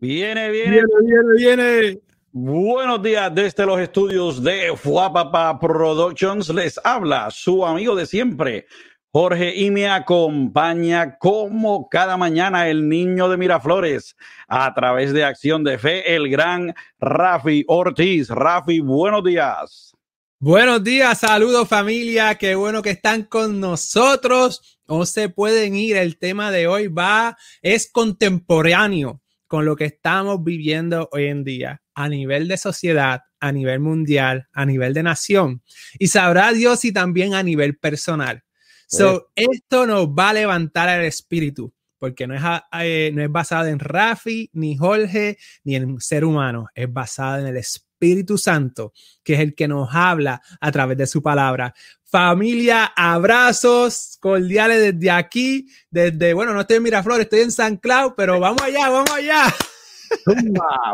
Viene, viene, viene, viene. Buenos días desde los estudios de Fuapapa Productions. Les habla su amigo de siempre, Jorge, y me acompaña como cada mañana el niño de Miraflores a través de Acción de Fe, el gran Rafi Ortiz. Rafi, buenos días. Buenos días, saludos familia, qué bueno que están con nosotros. No se pueden ir, el tema de hoy va, es contemporáneo con lo que estamos viviendo hoy en día a nivel de sociedad, a nivel mundial, a nivel de nación. Y sabrá Dios y también a nivel personal. So, esto nos va a levantar el espíritu, porque no es, eh, no es basado en Rafi, ni Jorge, ni en ser humano, es basado en el Espíritu Santo, que es el que nos habla a través de su palabra. Familia, abrazos cordiales desde aquí, desde, bueno, no estoy en Miraflores, estoy en San Cloud, pero vamos allá, vamos allá.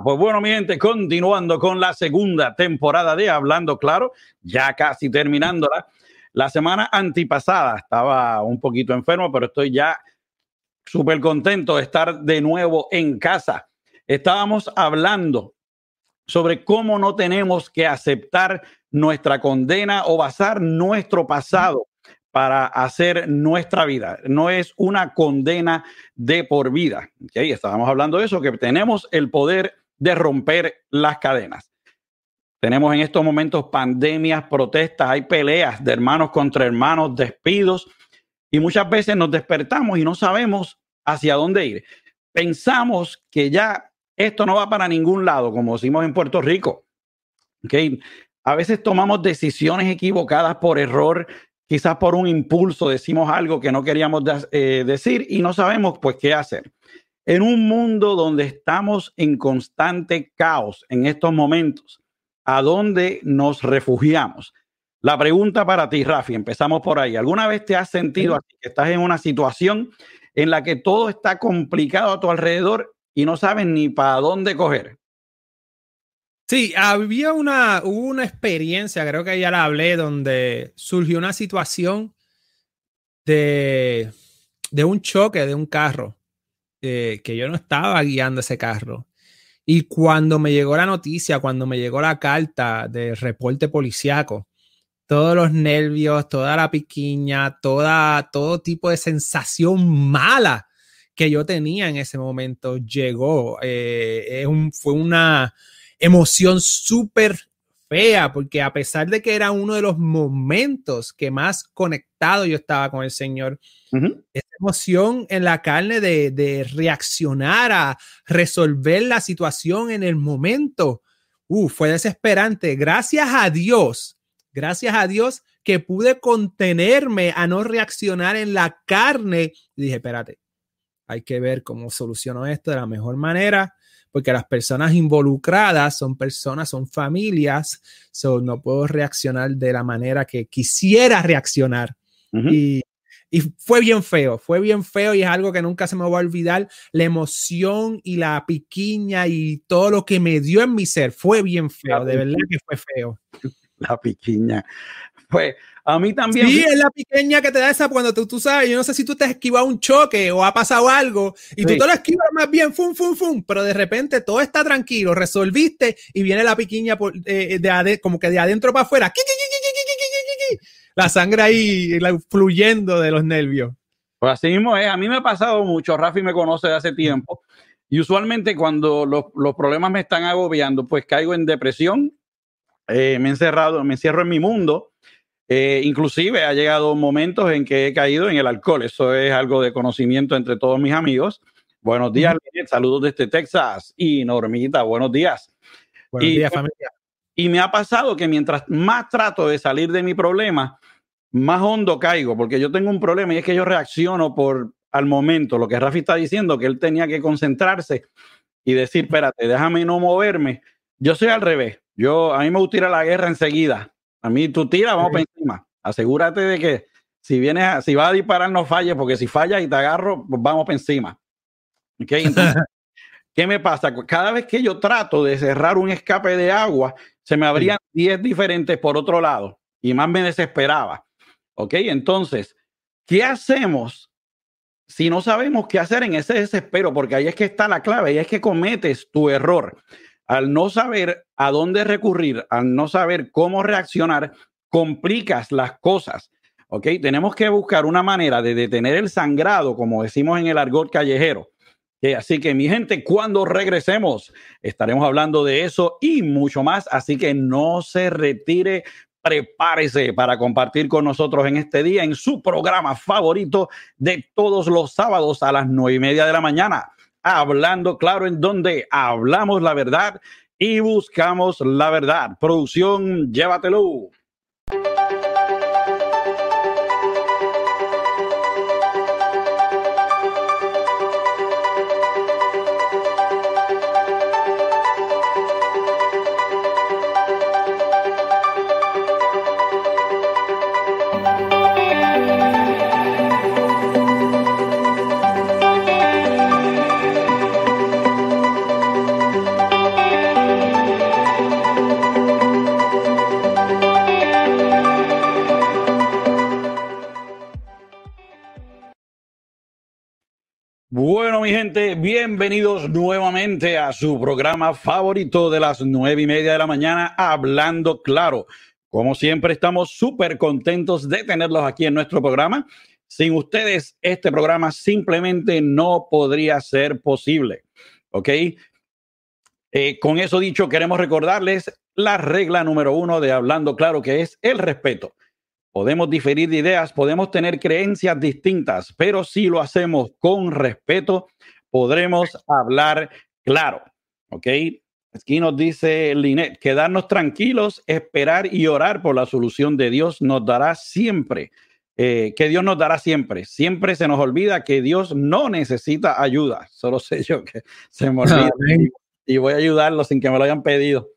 Pues bueno, mi gente, continuando con la segunda temporada de Hablando Claro, ya casi terminándola. La semana antipasada estaba un poquito enfermo, pero estoy ya súper contento de estar de nuevo en casa. Estábamos hablando sobre cómo no tenemos que aceptar nuestra condena o basar nuestro pasado para hacer nuestra vida. No es una condena de por vida. ¿okay? Estábamos hablando de eso, que tenemos el poder de romper las cadenas. Tenemos en estos momentos pandemias, protestas, hay peleas de hermanos contra hermanos, despidos, y muchas veces nos despertamos y no sabemos hacia dónde ir. Pensamos que ya esto no va para ningún lado, como decimos en Puerto Rico. ¿okay? A veces tomamos decisiones equivocadas por error, quizás por un impulso decimos algo que no queríamos eh, decir y no sabemos pues qué hacer. En un mundo donde estamos en constante caos en estos momentos, ¿a dónde nos refugiamos? La pregunta para ti, Rafi, empezamos por ahí. ¿Alguna vez te has sentido así, que estás en una situación en la que todo está complicado a tu alrededor y no sabes ni para dónde coger? Sí, había una, una experiencia, creo que ya la hablé, donde surgió una situación de, de un choque de un carro, eh, que yo no estaba guiando ese carro. Y cuando me llegó la noticia, cuando me llegó la carta de reporte policiaco, todos los nervios, toda la piquiña, toda, todo tipo de sensación mala que yo tenía en ese momento llegó. Eh, fue una emoción súper fea, porque a pesar de que era uno de los momentos que más conectado yo estaba con el Señor, esa emoción en la carne de, de, reaccionar a resolver la situación en el momento, uh, fue desesperante. Gracias a Dios, gracias a Dios que pude contenerme a no reaccionar en la carne. Y dije, espérate, hay que ver cómo soluciono esto de la mejor manera porque las personas involucradas son personas, son familias, so no puedo reaccionar de la manera que quisiera reaccionar. y, y, fue bien feo, fue bien feo y es algo que nunca se me va a olvidar. La emoción y la piquiña y todo lo que me dio en mi ser fue bien feo, de verdad que fue feo. La piquiña. Pues a mí también. Sí, es la pequeña que te da esa cuando tú, tú sabes. Yo no sé si tú te has esquivado un choque o ha pasado algo y tú te lo esquivas más bien, fum, fum, fum, pero de repente todo está tranquilo, resolviste y viene la piquiña por, eh, de como que de adentro para afuera. La sangre ahí fluyendo de los nervios. Pues así mismo es. A mí me ha pasado mucho. Rafi me conoce de hace tiempo. Y usualmente cuando los, los problemas me están agobiando, pues caigo en depresión. Eh, me he encerrado, me encierro en mi mundo eh, inclusive ha llegado momentos en que he caído en el alcohol. Eso es algo de conocimiento entre todos mis amigos. Buenos días, saludos desde Texas. Y Normita, buenos días. Buenos días, familia. Y me ha pasado que mientras más trato de salir de mi problema, más hondo caigo, porque yo tengo un problema y es que yo reacciono por al momento. Lo que Rafi está diciendo, que él tenía que concentrarse y decir, espérate, déjame no moverme. Yo soy al revés. Yo, a mí me gusta ir a la guerra enseguida. A mí tú tiras, vamos para encima. Asegúrate de que si vienes, si vas a disparar, no falles, porque si fallas y te agarro, pues vamos para encima. Okay, ¿qué me pasa? Cada vez que yo trato de cerrar un escape de agua, se me abrían 10 diferentes por otro lado y más me desesperaba. Ok, entonces, ¿qué hacemos si no sabemos qué hacer en ese desespero, porque ahí es que está la clave, ahí es que cometes tu error. Al no saber a dónde recurrir, al no saber cómo reaccionar, complicas las cosas. ¿Ok? Tenemos que buscar una manera de detener el sangrado, como decimos en el argot callejero. Así que mi gente, cuando regresemos, estaremos hablando de eso y mucho más. Así que no se retire prepárese para compartir con nosotros en este día en su programa favorito de todos los sábados a las nueve y media de la mañana. Hablando claro en donde hablamos la verdad y buscamos la verdad. Producción, llévatelo. Bueno, mi gente, bienvenidos nuevamente a su programa favorito de las nueve y media de la mañana, Hablando Claro. Como siempre, estamos súper contentos de tenerlos aquí en nuestro programa. Sin ustedes, este programa simplemente no podría ser posible. ¿Ok? Eh, con eso dicho, queremos recordarles la regla número uno de Hablando Claro, que es el respeto. Podemos diferir de ideas, podemos tener creencias distintas, pero si lo hacemos con respeto, podremos hablar claro. ¿Ok? Aquí nos dice Linet, quedarnos tranquilos, esperar y orar por la solución de Dios nos dará siempre, eh, que Dios nos dará siempre. Siempre se nos olvida que Dios no necesita ayuda. Solo sé yo que se me olvida y voy a ayudarlo sin que me lo hayan pedido.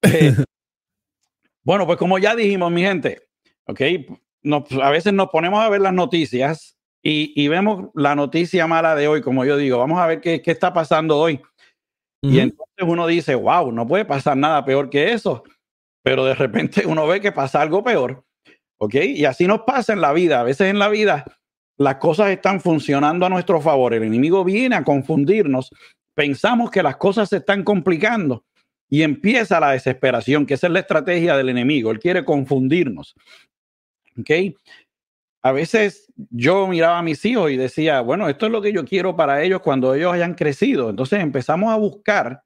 Eh, bueno, pues como ya dijimos, mi gente, ¿ok? a veces nos ponemos a ver las noticias y, vemos la noticia mala de hoy, como yo digo, vamos a ver qué, qué está pasando hoy. Y entonces uno dice, wow, no puede pasar nada peor que eso. Pero de repente uno ve que pasa algo peor. ¿Ok? Y así nos pasa en la vida. A veces en la vida las cosas están funcionando a nuestro favor. El enemigo viene a confundirnos. Pensamos que las cosas se están complicando y empieza la desesperación, que esa es la estrategia del enemigo. Él quiere confundirnos. ¿Ok? A veces yo miraba a mis hijos y decía, bueno, esto es lo que yo quiero para ellos cuando ellos hayan crecido. Entonces empezamos a buscar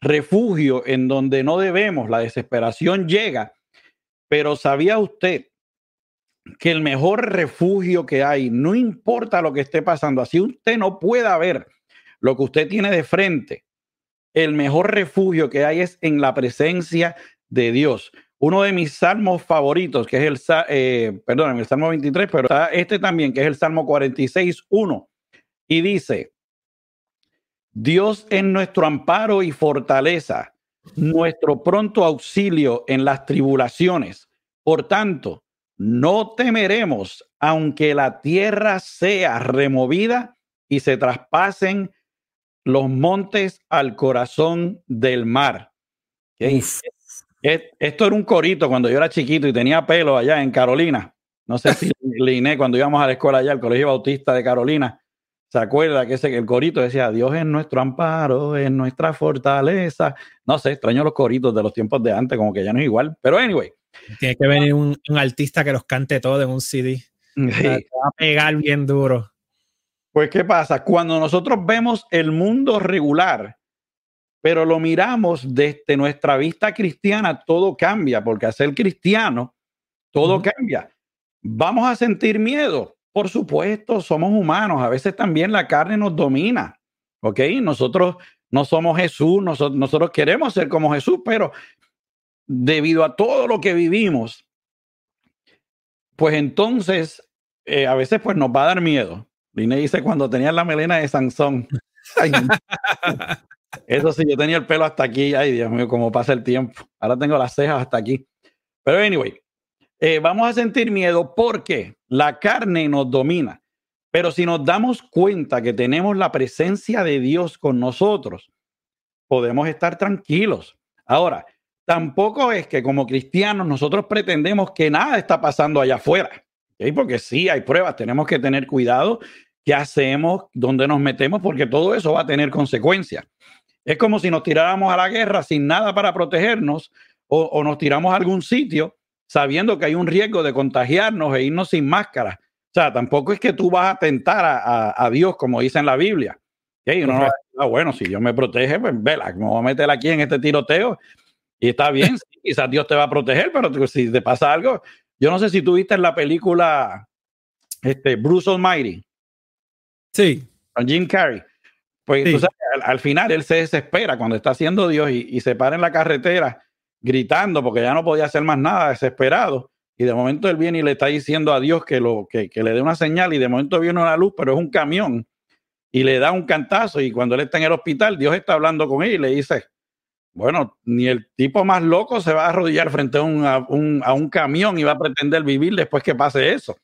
refugio en donde no debemos. La desesperación llega. Pero ¿sabía usted que el mejor refugio que hay, no importa lo que esté pasando, así usted no pueda ver lo que usted tiene de frente, el mejor refugio que hay es en la presencia de Dios uno de mis salmos favoritos, que es el, eh, perdón, el Salmo 23, pero está este también, que es el Salmo 46, 1. Y dice, Dios es nuestro amparo y fortaleza, nuestro pronto auxilio en las tribulaciones. Por tanto, no temeremos, aunque la tierra sea removida y se traspasen los montes al corazón del mar. Esto era un corito cuando yo era chiquito y tenía pelo allá en Carolina. No sé si Liné, cuando íbamos a la escuela allá, al Colegio Bautista de Carolina, se acuerda que ese, el corito decía, Dios es nuestro amparo, es nuestra fortaleza. No sé, extraño los coritos de los tiempos de antes, como que ya no es igual. Pero anyway. Tiene que venir un, artista que los cante todo en un CD. va a pegar bien duro. Pues, ¿qué pasa? Cuando nosotros vemos el mundo regular, pero lo miramos desde nuestra vista cristiana, todo cambia, porque al ser cristiano, todo cambia. Vamos a sentir miedo, por supuesto, somos humanos, a veces también la carne nos domina, ¿ok? Nosotros no somos Jesús, nosotros, nosotros queremos ser como Jesús, pero debido a todo lo que vivimos, pues entonces eh, a veces pues nos va a dar miedo. Line dice cuando tenía la melena de Sansón. Eso sí, yo tenía el pelo hasta aquí. Ay, Dios mío, cómo pasa el tiempo. Ahora tengo las cejas hasta aquí. Pero anyway, eh, vamos a sentir miedo porque la carne nos domina. Pero si nos damos cuenta que tenemos la presencia de Dios con nosotros, podemos estar tranquilos. Ahora, tampoco es que como cristianos nosotros pretendemos que nada está pasando allá afuera. Porque sí, hay pruebas, tenemos que tener cuidado qué hacemos, dónde nos metemos, porque todo eso va a tener consecuencias. Es como si nos tiráramos a la guerra sin nada para protegernos o, nos tiramos a algún sitio sabiendo que hay un riesgo de contagiarnos e irnos sin máscara. O sea, tampoco es que tú vas a tentar a, Dios, como dice en la Biblia. Ah, bueno, si Dios me protege, pues vela, me voy a meter aquí en este tiroteo y está bien, quizás Dios te va a proteger, pero si te pasa algo, yo no sé si tú viste la película este, Bruce Almighty. Sí. Con Jim Carrey. Pues al, final él se desespera cuando está haciendo Dios y, se para en la carretera gritando porque ya no podía hacer más nada, desesperado. Y de momento él viene y le está diciendo a Dios que, lo, que, que le dé una señal y de momento viene una luz, pero es un camión y le da un cantazo y cuando él está en el hospital, Dios está hablando con él y le dice, bueno, ni el tipo más loco se va a arrodillar frente a un, a un, a un camión y va a pretender vivir después que pase eso.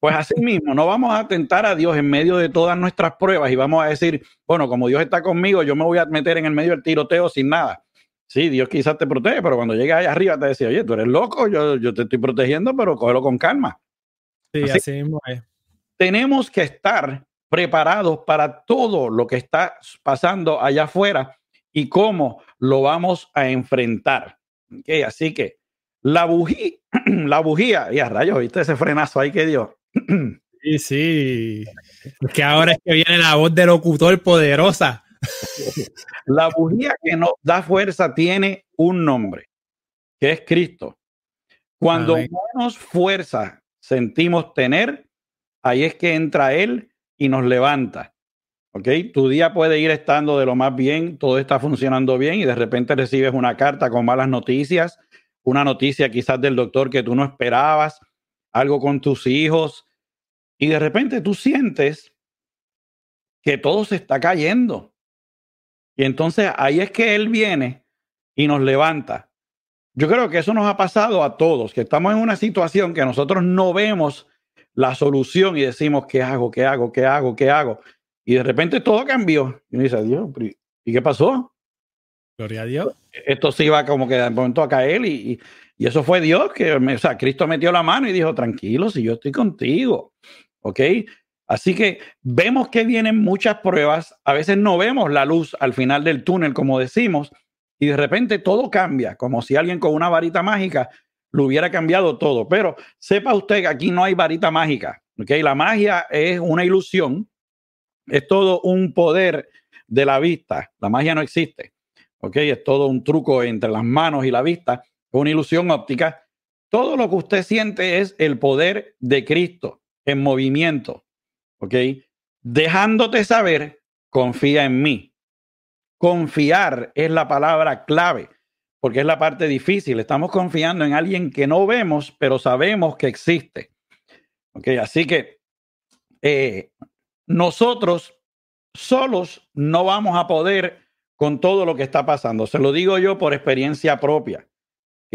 Pues así mismo, no vamos a tentar a Dios en medio de todas nuestras pruebas y vamos a decir, bueno, como Dios está conmigo, yo me voy a meter en el medio del tiroteo sin nada. Sí, Dios quizás te protege, pero cuando llegues allá arriba te decía, oye, tú eres loco, yo, yo te estoy protegiendo, pero cógelo con calma. Sí, así, mismo es. Tenemos que estar preparados para todo lo que está pasando allá afuera y cómo lo vamos a enfrentar. Okay, así que la bujía, la bujía, y a rayos, ¿viste ese frenazo ahí que dio? Sí, sí. Que ahora es que viene la voz del locutor poderosa. La bujía que nos da fuerza tiene un nombre, que es Cristo. Cuando menos fuerza sentimos tener, ahí es que entra Él y nos levanta. ¿Ok? Tu día puede ir estando de lo más bien, todo está funcionando bien y de repente recibes una carta con malas noticias, una noticia quizás del doctor que tú no esperabas, algo con tus hijos, y de repente tú sientes que todo se está cayendo. Y entonces ahí es que Él viene y nos levanta. Yo creo que eso nos ha pasado a todos, que estamos en una situación que nosotros no vemos la solución y decimos, ¿qué hago? ¿Qué hago? ¿Qué hago? ¿Qué hago? Y de repente todo cambió. Y uno dice, Dios, ¿y qué pasó? Gloria a Dios. Esto se iba como que de momento a caer y, y eso fue Dios que, o sea, Cristo metió la mano y dijo, tranquilo, si yo estoy contigo. ¿Ok? Así que vemos que vienen muchas pruebas, a veces no vemos la luz al final del túnel, como decimos, y de repente todo cambia, como si alguien con una varita mágica lo hubiera cambiado todo. Pero sepa usted que aquí no hay varita mágica, ¿ok? La magia es una ilusión, es todo un poder de la vista, la magia no existe, ¿ok? Es todo un truco entre las manos y la vista, una ilusión óptica. Todo lo que usted siente es el poder de Cristo en movimiento. ¿Ok? Dejándote saber, confía en mí. Confiar es la palabra clave, porque es la parte difícil. Estamos confiando en alguien que no vemos, pero sabemos que existe. ¿Ok? Así que eh, nosotros solos no vamos a poder con todo lo que está pasando. Se lo digo yo por experiencia propia,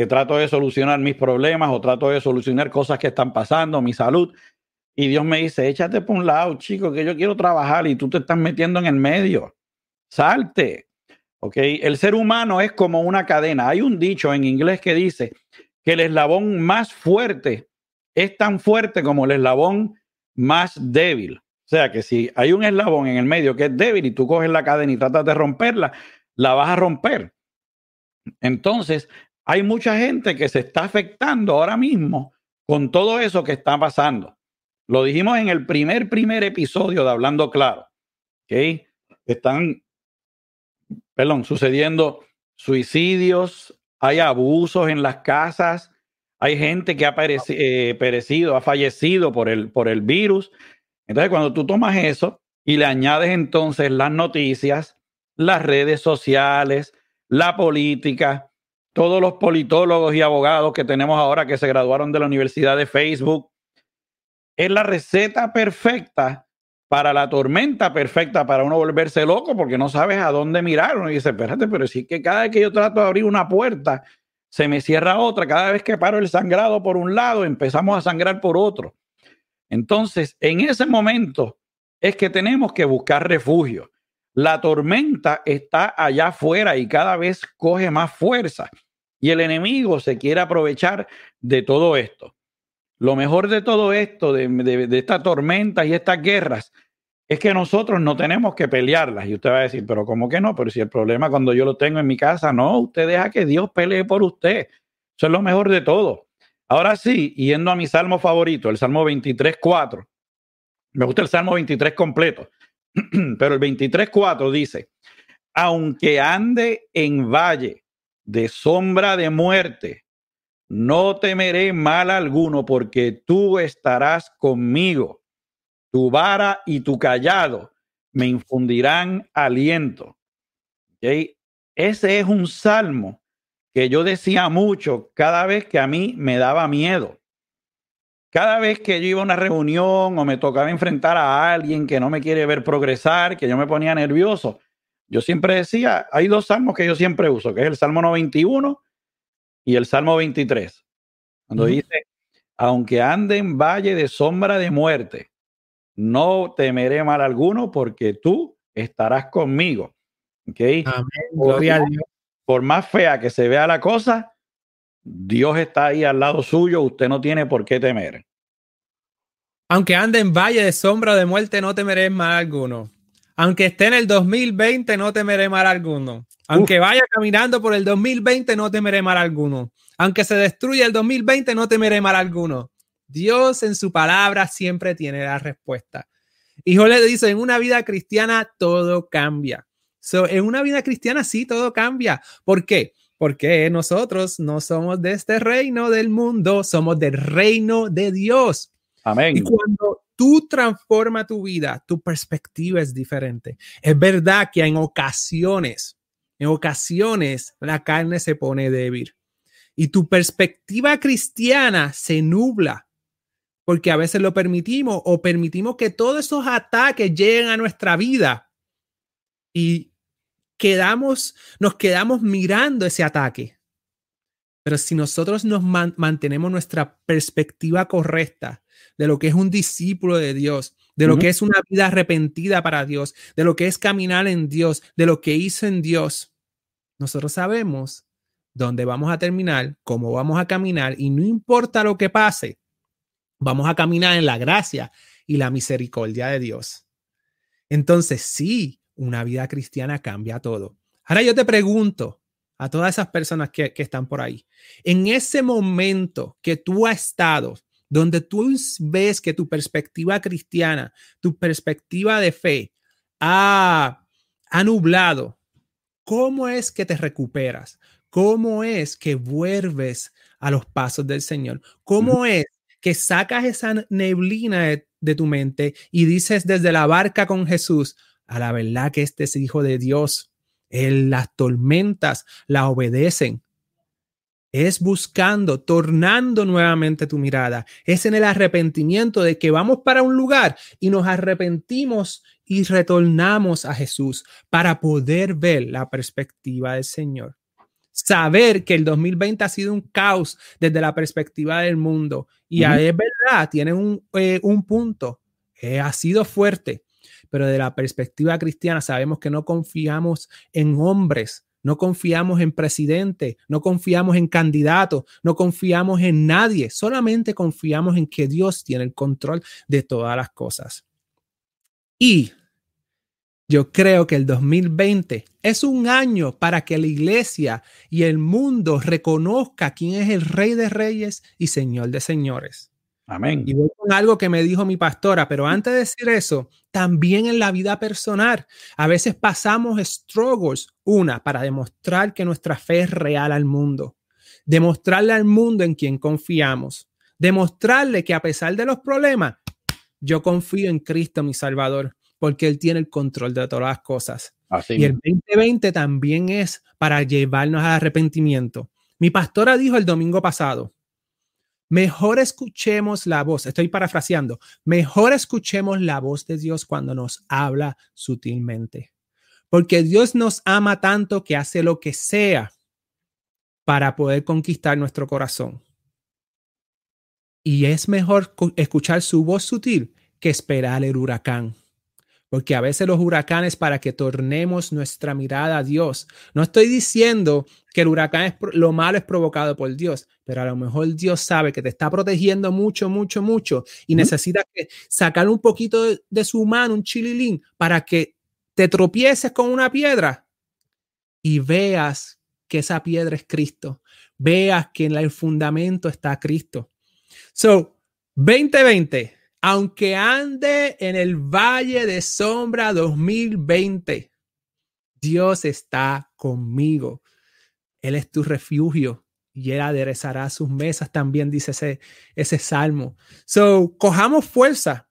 trato de solucionar mis problemas o trato de solucionar cosas que están pasando, mi salud. Y Dios me dice, échate por un lado, chico, que yo quiero trabajar y tú te estás metiendo en el medio. Salte. ¿Ok? El ser humano es como una cadena. Hay un dicho en inglés que dice que el eslabón más fuerte es tan fuerte como el eslabón más débil. O sea que si hay un eslabón en el medio que es débil y tú coges la cadena y tratas de romperla, la vas a romper. Entonces, hay mucha gente que se está afectando ahora mismo con todo eso que está pasando. Lo dijimos en el primer, primer episodio de Hablando Claro. ¿Ok? Están, perdón, sucediendo suicidios, hay abusos en las casas, hay gente que ha eh, perecido, ha fallecido por el, por el virus. Entonces, cuando tú tomas eso y le añades entonces las noticias, las redes sociales, la política, todos los politólogos y abogados que tenemos ahora que se graduaron de la Universidad de Facebook, es la receta perfecta para la tormenta perfecta para uno volverse loco porque no sabes a dónde mirar. Uno dice, espérate, pero sí que cada vez que yo trato de abrir una puerta, se me cierra otra. Cada vez que paro el sangrado por un lado, empezamos a sangrar por otro. Entonces, en ese momento es que tenemos que buscar refugio. La tormenta está allá afuera y cada vez coge más fuerza. Y el enemigo se quiere aprovechar de todo esto. Lo mejor de todo esto, de, de, estas tormentas y estas guerras, es que nosotros no tenemos que pelearlas. Y usted va a decir, pero ¿cómo que no? Pero si el problema cuando yo lo tengo en mi casa, no, usted deja que Dios pelee por usted. Eso es lo mejor de todo. Ahora sí, yendo a mi salmo favorito, el Salmo 23, 4. Me gusta el Salmo 23 completo, pero el 23, 4 dice, aunque ande en valle de sombra de muerte, no temeré mal alguno porque tú estarás conmigo tu vara y tu callado me infundirán aliento. Ese es un salmo que yo decía mucho cada vez que a mí me daba miedo. Cada vez que yo iba a una reunión o me tocaba enfrentar a alguien que no me quiere ver progresar, que yo me ponía nervioso, yo siempre decía, hay dos salmos que yo siempre uso, que es el Salmo 91 y el Salmo 23. Cuando dice, aunque ande en valle de sombra de muerte, no temeré mal alguno porque tú estarás conmigo. ¿Okay? Por, más fea que se vea la cosa, Dios está ahí al lado suyo, usted no tiene por qué temer. Aunque ande en valle de sombra de muerte, no temeré mal alguno. Aunque esté en el 2020, no temeré mal alguno. Aunque vaya caminando por el 2020, no temeré mal alguno. Aunque se destruya el 2020, no temeré mal alguno. Dios en su palabra siempre tiene la respuesta. Y le dice, en una vida cristiana todo cambia. en una vida cristiana sí, todo cambia. ¿Por qué? Porque nosotros no somos de este reino del mundo, somos del reino de Dios. Amén. Y cuando tú transformas tu vida, tu perspectiva es diferente. Es verdad que en ocasiones, en ocasiones la carne se pone débil y tu perspectiva cristiana se nubla porque a veces lo permitimos o permitimos que todos esos ataques lleguen a nuestra vida y quedamos, nos quedamos mirando ese ataque. Pero si nosotros nos mantenemos nuestra perspectiva correcta de lo que es un discípulo de Dios, de lo que es una vida arrepentida para Dios, de lo que es caminar en Dios, de lo que hizo en Dios, nosotros sabemos dónde vamos a terminar, cómo vamos a caminar y no importa lo que pase, Vamos a caminar en la gracia y la misericordia de Dios. Entonces, sí, una vida cristiana cambia todo. Ahora yo te pregunto a todas esas personas que, están por ahí, en ese momento que tú has estado, donde tú ves que tu perspectiva cristiana, tu perspectiva de fe ha, ha nublado, ¿cómo es que te recuperas? ¿Cómo es que vuelves a los pasos del Señor? ¿Cómo es que sacas esa neblina de, tu mente y dices desde la barca con Jesús, a la verdad que este es hijo de Dios. Él, las tormentas la obedecen. Es buscando, tornando nuevamente tu mirada. Es en el arrepentimiento de que vamos para un lugar y nos arrepentimos y retornamos a Jesús para poder ver la perspectiva del Señor saber que el 2020 ha sido un caos desde la perspectiva del mundo. Y es verdad, tiene un, eh, un punto, eh, ha sido fuerte, pero de la perspectiva cristiana sabemos que no confiamos en hombres, no confiamos en presidente, no confiamos en candidatos, no confiamos en nadie, solamente confiamos en que Dios tiene el control de todas las cosas. Y yo creo que el 2020 es un año para que la iglesia y el mundo reconozca quién es el Rey de Reyes y Señor de Señores. Amén. Y voy con algo que me dijo mi pastora, pero antes de decir eso, también en la vida personal, a veces pasamos struggles, una, para demostrar que nuestra fe es real al mundo, demostrarle al mundo en quien confiamos, demostrarle que a pesar de los problemas, yo confío en Cristo, mi Salvador porque Él tiene el control de todas las cosas. y el 2020 también es para llevarnos al arrepentimiento. Mi pastora dijo el domingo pasado, mejor escuchemos la voz, estoy parafraseando, mejor escuchemos la voz de Dios cuando nos habla sutilmente. Porque Dios nos ama tanto que hace lo que sea para poder conquistar nuestro corazón. Y es mejor escuchar su voz sutil que esperar el huracán porque a veces los huracanes para que tornemos nuestra mirada a Dios. No estoy diciendo que el huracán es lo malo es provocado por Dios, pero a lo mejor Dios sabe que te está protegiendo mucho, mucho, mucho y necesita que sacar un poquito de, su mano, un chililín, para que te tropieces con una piedra y veas que esa piedra es Cristo, veas que en el fundamento está Cristo. So, 2020 aunque ande en el valle de sombra 2020, Dios está conmigo. Él es tu refugio y Él aderezará sus mesas, también dice ese, ese salmo. So, cojamos fuerza.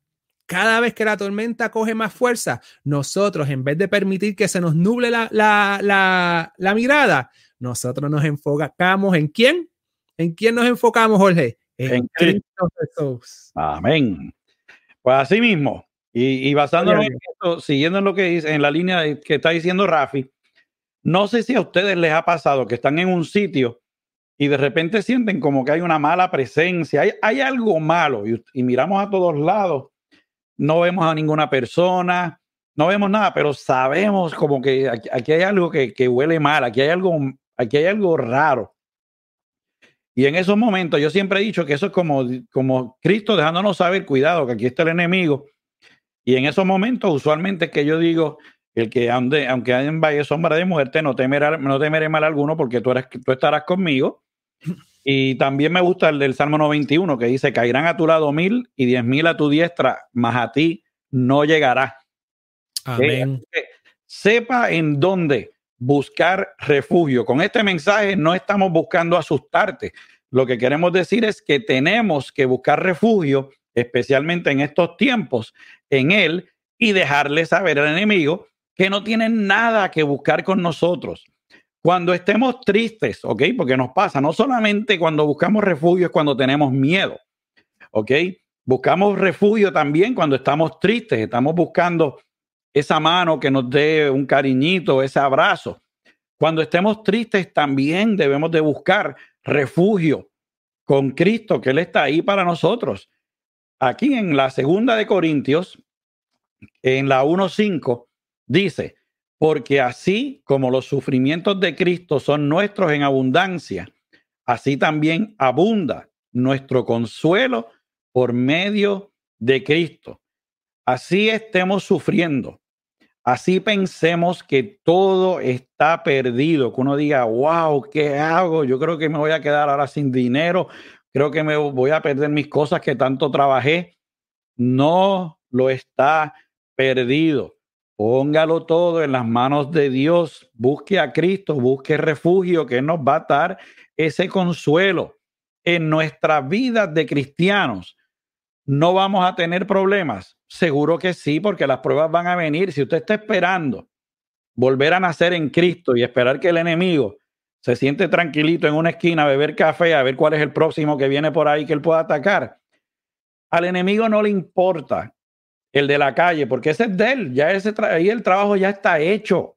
Cada vez que la tormenta coge más fuerza, nosotros, en vez de permitir que se nos nuble la, la, la mirada, nosotros nos enfocamos en quién? ¿En quién nos enfocamos, Jorge? En, Cristo Jesús. Amén. Pues así mismo, y, basándonos en esto, siguiendo en lo que dice, en la línea que está diciendo Rafi, no sé si a ustedes les ha pasado que están en un sitio y de repente sienten como que hay una mala presencia, hay, algo malo y, miramos a todos lados, no vemos a ninguna persona, no vemos nada, pero sabemos como que aquí, hay algo que, que, huele mal, aquí hay algo, aquí hay algo raro. Y en esos momentos yo siempre he dicho que eso es como, como Cristo dejándonos saber, cuidado, que aquí está el enemigo. Y en esos momentos usualmente es que yo digo, el que ande, aunque haya en valle sombra de muerte, no temeré, no temeré mal alguno porque tú, eres, tú estarás conmigo. Y también me gusta el del Salmo 91 que dice, caerán a tu lado mil y diez mil a tu diestra, mas a ti no llegará. Amén. sepa en dónde buscar refugio. Con este mensaje no estamos buscando asustarte. Lo que queremos decir es que tenemos que buscar refugio, especialmente en estos tiempos, en Él y dejarle saber al enemigo que no tiene nada que buscar con nosotros. Cuando estemos tristes, ¿ok? Porque nos pasa, no solamente cuando buscamos refugio es cuando tenemos miedo, ¿ok? Buscamos refugio también cuando estamos tristes, estamos buscando esa mano que nos dé un cariñito, ese abrazo. Cuando estemos tristes, también debemos de buscar refugio con Cristo, que Él está ahí para nosotros. Aquí en la segunda de Corintios, en la 1.5, dice, porque así como los sufrimientos de Cristo son nuestros en abundancia, así también abunda nuestro consuelo por medio de Cristo. Así estemos sufriendo, así pensemos que todo está perdido, que uno diga, wow, ¿qué hago? Yo creo que me voy a quedar ahora sin dinero, creo que me voy a perder mis cosas que tanto trabajé. No lo está perdido. Póngalo todo en las manos de Dios. Busque a Cristo, busque refugio que nos va a dar ese consuelo. En nuestras vidas de cristianos no vamos a tener problemas Seguro que sí, porque las pruebas van a venir. Si usted está esperando volver a nacer en Cristo y esperar que el enemigo se siente tranquilito en una esquina a beber café, a ver cuál es el próximo que viene por ahí que él pueda atacar, al enemigo no le importa el de la calle, porque ese es de él, ya ese ahí el trabajo ya está hecho.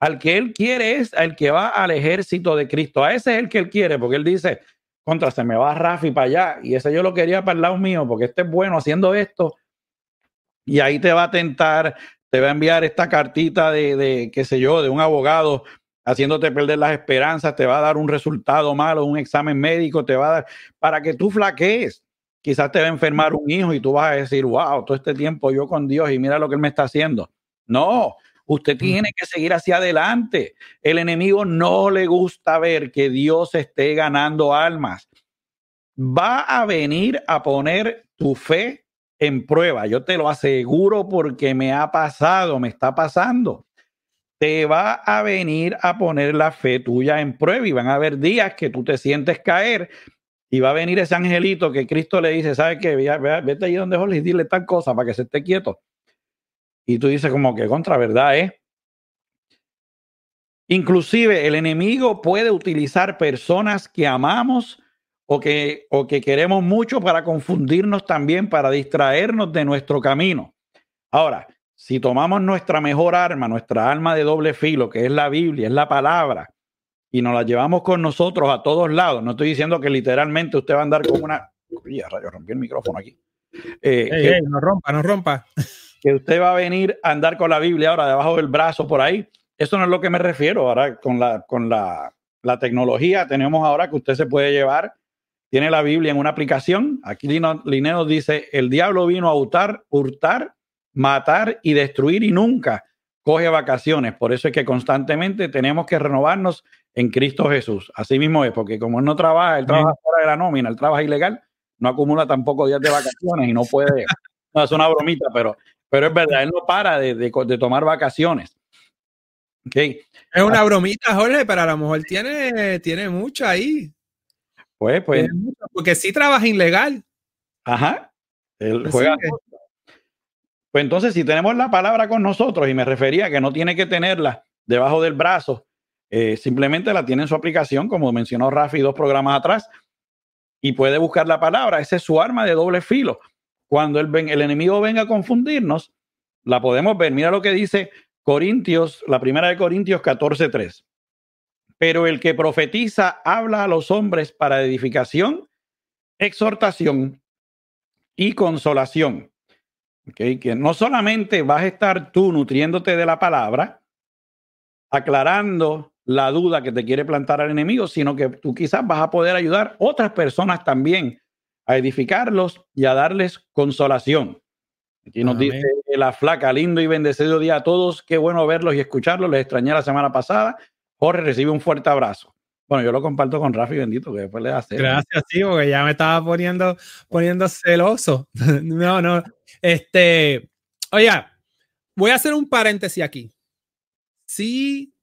Al que él quiere es al que va al ejército de Cristo. A ese es el que él quiere, porque él dice, contra, se me va Rafi para allá. Y ese yo lo quería para el lado mío, porque este es bueno haciendo esto y ahí te va a tentar, te va a enviar esta cartita de, de, qué sé yo, de un abogado haciéndote perder las esperanzas, te va a dar un resultado malo, un examen médico, te va a dar para que tú flaquees. Quizás te va a enfermar un hijo y tú vas a decir, wow, todo este tiempo yo con Dios y mira lo que él me está haciendo. No, usted tiene que seguir hacia adelante. El enemigo no le gusta ver que Dios esté ganando almas. Va a venir a poner tu fe en prueba. Yo te lo aseguro porque me ha pasado, me está pasando. Te va a venir a poner la fe tuya en prueba y van a haber días que tú te sientes caer y va a venir ese angelito que Cristo le dice, ¿sabes qué? Vete allí donde Jorge y dile tal cosa para que se esté quieto. Y tú dices como que contra verdad, ¿eh? Inclusive el enemigo puede utilizar personas que amamos o que, o que queremos mucho para confundirnos también, para distraernos de nuestro camino. Ahora, si tomamos nuestra mejor arma, nuestra arma de doble filo, que es la Biblia, es la palabra, y nos la llevamos con nosotros a todos lados, no estoy diciendo que literalmente usted va a andar con una... Uy, rayo, rompí el micrófono aquí. Eh, no rompa, no rompa. Que usted va a venir a andar con la Biblia ahora debajo del brazo por ahí. Eso no es lo que me refiero. Ahora con la, con la, la tecnología tenemos ahora que usted se puede llevar, tiene la Biblia en una aplicación. Aquí Lineo dice, el diablo vino a hurtar, hurtar, matar y destruir y nunca coge vacaciones. Por eso es que constantemente tenemos que renovarnos en Cristo Jesús. Así mismo es, porque como él no trabaja, él trabaja fuera de la nómina, él trabaja ilegal, no acumula tampoco días de vacaciones y no puede, no, es una bromita, pero, pero es verdad, él no para de, de, tomar vacaciones. Okay. Es una bromita, Jorge, pero a lo mejor tiene, tiene mucho ahí. Pues, pues. porque sí trabaja ilegal. Ajá. Él juega. Pues entonces, si tenemos la palabra con nosotros, y me refería que no tiene que tenerla debajo del brazo, eh, simplemente la tiene en su aplicación, como mencionó Rafi dos programas atrás, y puede buscar la palabra. Esa es su arma de doble filo. Cuando el, enemigo venga a confundirnos, la podemos ver. Mira lo que dice Corintios, la primera de Corintios 14:3. Pero el que profetiza habla a los hombres para edificación, exhortación y consolación. Okay, que no solamente vas a estar tú nutriéndote de la palabra, aclarando la duda que te quiere plantar al enemigo, sino que tú quizás vas a poder ayudar otras personas también a edificarlos y a darles consolación. Aquí nos dice la flaca, lindo y bendecido día a todos. Qué bueno verlos y escucharlos. Les extrañé la semana pasada. Jorge recibe un fuerte abrazo. Bueno, yo lo comparto con Rafi bendito, que después le hace. Gracias, sí, porque ya me estaba poniendo, poniendo celoso. no, no. Este, oye, voy a hacer un paréntesis aquí. Sí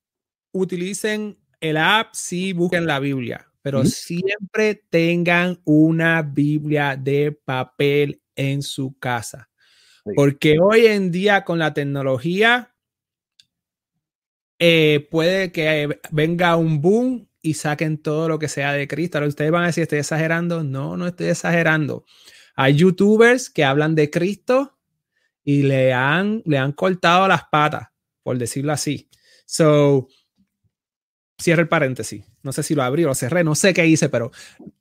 utilicen el app, sí busquen la Biblia, pero siempre tengan una Biblia de papel en su casa. Porque hoy en día con la tecnología eh, puede que venga un boom y saquen todo lo que sea de Cristo. Ahora ustedes van a decir, estoy exagerando. No, no estoy exagerando. Hay youtubers que hablan de Cristo y le han, le han cortado las patas, por decirlo así. So, cierre el paréntesis. No sé si lo abrí o lo cerré, no sé qué hice, pero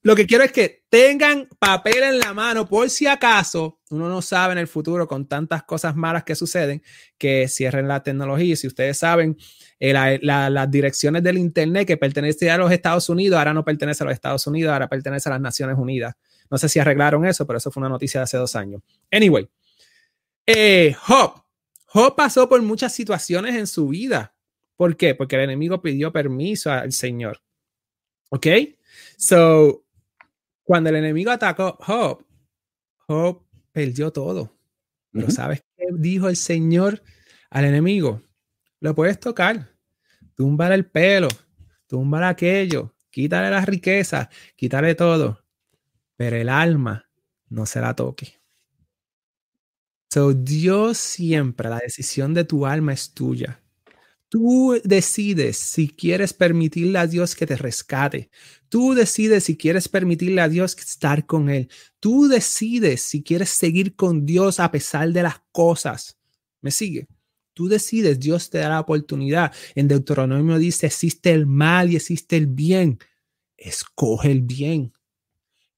lo que quiero es que tengan papel en la mano por si acaso uno no sabe en el futuro con tantas cosas malas que suceden que cierren la tecnología. Si ustedes saben, eh, las direcciones del Internet que pertenecen a los Estados Unidos ahora no pertenece a los Estados Unidos, ahora pertenece a las Naciones Unidas. No sé si arreglaron eso, pero eso fue una noticia de hace dos años. Anyway, eh, Job. Job pasó por muchas situaciones en su vida ¿Por qué? Porque el enemigo pidió permiso al Señor. ¿Ok? So, cuando el enemigo atacó Job, Job perdió todo. Pero ¿sabes qué dijo el Señor al enemigo? Lo puedes tocar, túmbale el pelo, túmbale aquello, quítale las riquezas, quítale todo, pero el alma no se la toque. So, Dios siempre, la decisión de tu alma es tuya. Tú decides si quieres permitirle a Dios que te rescate. Tú decides si quieres permitirle a Dios estar con Él. Tú decides si quieres seguir con Dios a pesar de las cosas. ¿Me sigue? Tú decides, Dios te da la oportunidad. En Deuteronomio dice, existe el mal y existe el bien. Escoge el bien.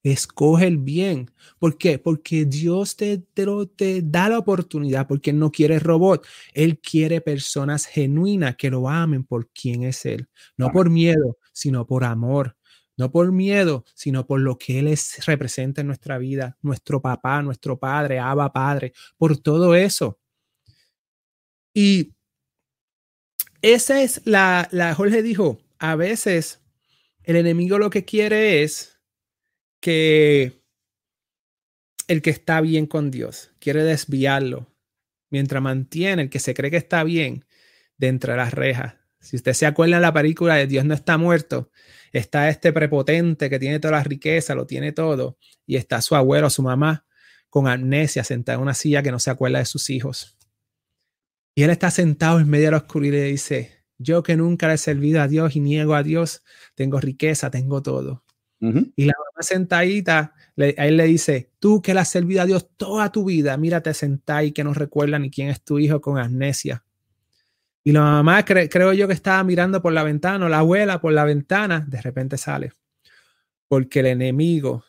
Escoge el bien. ¿Por qué? Porque Dios te, te, da la oportunidad, porque no quiere robot. Él quiere personas genuinas que lo amen por quien es Él. No por miedo, sino por amor. No por miedo, sino por lo que Él es, representa en nuestra vida. Nuestro papá, nuestro padre, Abba Padre. Por todo eso. Y esa es la, la, Jorge dijo, a veces el enemigo lo que quiere es que el que está bien con Dios quiere desviarlo mientras mantiene el que se cree que está bien dentro de las rejas. Si usted se acuerda en la película de Dios no está muerto, está este prepotente que tiene toda la riqueza, lo tiene todo, y está su abuelo, su mamá, con amnesia, sentada en una silla que no se acuerda de sus hijos. Y él está sentado en medio de la oscuridad y dice, yo que nunca le he servido a Dios y niego a Dios, tengo riqueza, tengo todo. Y la mamá sentadita, a él le dice, tú que le has servido a Dios toda tu vida, mírate sentada y que no recuerda ni quién es tu hijo con amnesia. Y la mamá creo yo que estaba mirando por la ventana, o la abuela por la ventana, de repente sale. Porque el enemigo,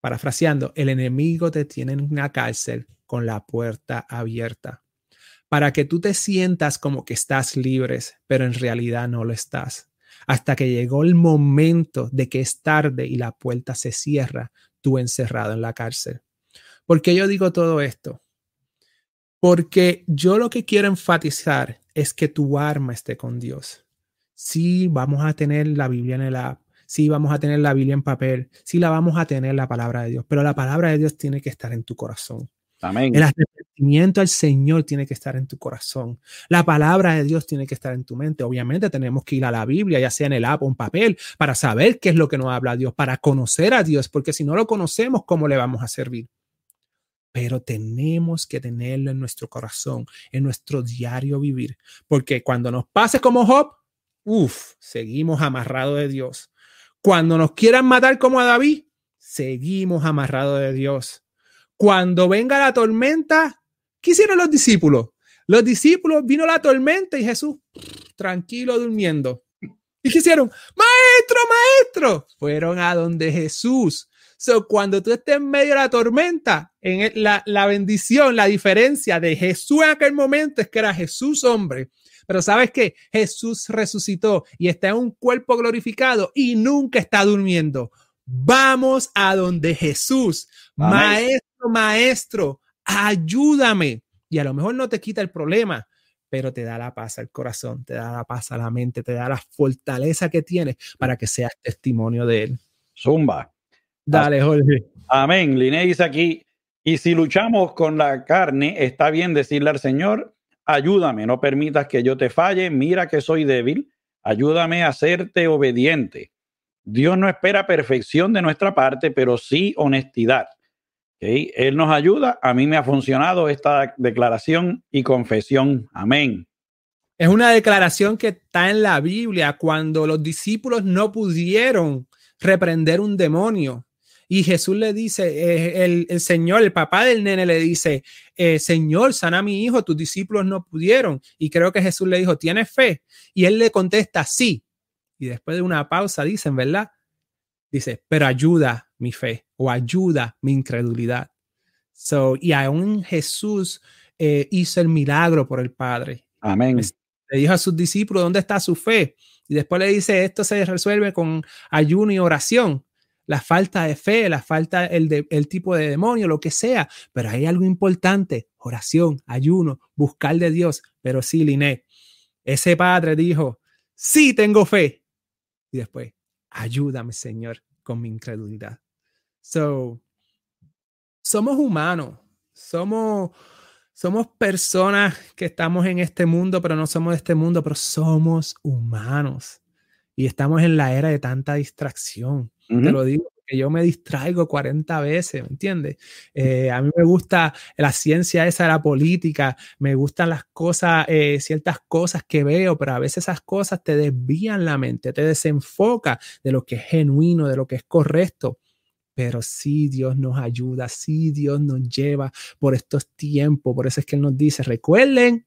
parafraseando, el enemigo te tiene en una cárcel con la puerta abierta, para que tú te sientas como que estás libres, pero en realidad no lo estás. Hasta que llegó el momento de que es tarde y la puerta se cierra, tú encerrado en la cárcel. ¿Por qué yo digo todo esto? Porque yo lo que quiero enfatizar es que tu arma esté con Dios. Sí, vamos a tener la Biblia en el app, sí, vamos a tener la Biblia en papel, sí, la vamos a tener la palabra de Dios, pero la palabra de Dios tiene que estar en tu corazón. Amén. El arrepentimiento al Señor tiene que estar en tu corazón. La palabra de Dios tiene que estar en tu mente. Obviamente tenemos que ir a la Biblia, ya sea en el app o en papel, para saber qué es lo que nos habla Dios, para conocer a Dios, porque si no lo conocemos, ¿cómo le vamos a servir? Pero tenemos que tenerlo en nuestro corazón, en nuestro diario vivir, porque cuando nos pase como Job, uff, seguimos amarrados de Dios. Cuando nos quieran matar como a David, seguimos amarrados de Dios cuando venga la tormenta, ¿qué hicieron los discípulos? Los discípulos vino la tormenta y Jesús tranquilo durmiendo. ¿Y qué hicieron? Maestro, maestro. Fueron a donde Jesús. So, cuando tú estés en medio de la tormenta, en la, la bendición, la diferencia de Jesús en aquel momento es que era Jesús hombre. Pero sabes que Jesús resucitó y está en un cuerpo glorificado y nunca está durmiendo. Vamos a donde Jesús, maestro, maestro, ayúdame. Y a lo mejor no te quita el problema, pero te da la paz al corazón, te da la paz a la mente, te da la fortaleza que tienes para que seas testimonio de él. Zumba. Dale, Jorge. Amén. Liné dice aquí, y si luchamos con la carne, está bien decirle al Señor, ayúdame, no permitas que yo te falle, mira que soy débil, ayúdame a serte obediente. Dios no espera perfección de nuestra parte, pero sí honestidad. Él nos ayuda. A mí me ha funcionado esta declaración y confesión. Amén. Es una declaración que está en la Biblia cuando los discípulos no pudieron reprender un demonio. Y Jesús le dice, eh, el, Señor, el papá del nene le dice, eh, Señor, sana a mi hijo, tus discípulos no pudieron. Y creo que Jesús le dijo, ¿tienes fe? Y él le contesta, sí, y después de una pausa dicen, ¿verdad? Dice, pero ayuda mi fe o ayuda mi incredulidad. So, y aún Jesús eh, hizo el milagro por el Padre. Amén. Le dijo a sus discípulos, ¿dónde está su fe? Y después le dice, esto se resuelve con ayuno y oración. La falta de fe, la falta el, el tipo de demonio, lo que sea. Pero hay algo importante, oración, ayuno, buscar de Dios. Pero sí, Liné, ese padre dijo, sí tengo fe, y después, ayúdame, Señor, con mi incredulidad. So, somos humanos, somos, somos personas que estamos en este mundo, pero no somos de este mundo, pero somos humanos. Y estamos en la era de tanta distracción. Te lo digo que yo me distraigo 40 veces, ¿me entiendes? Eh, a mí me gusta la ciencia esa la política, me gustan las cosas, eh, ciertas cosas que veo, pero a veces esas cosas te desvían la mente, te desenfoca de lo que es genuino, de lo que es correcto. Pero sí Dios nos ayuda, sí Dios nos lleva por estos tiempos, por eso es que Él nos dice, recuerden,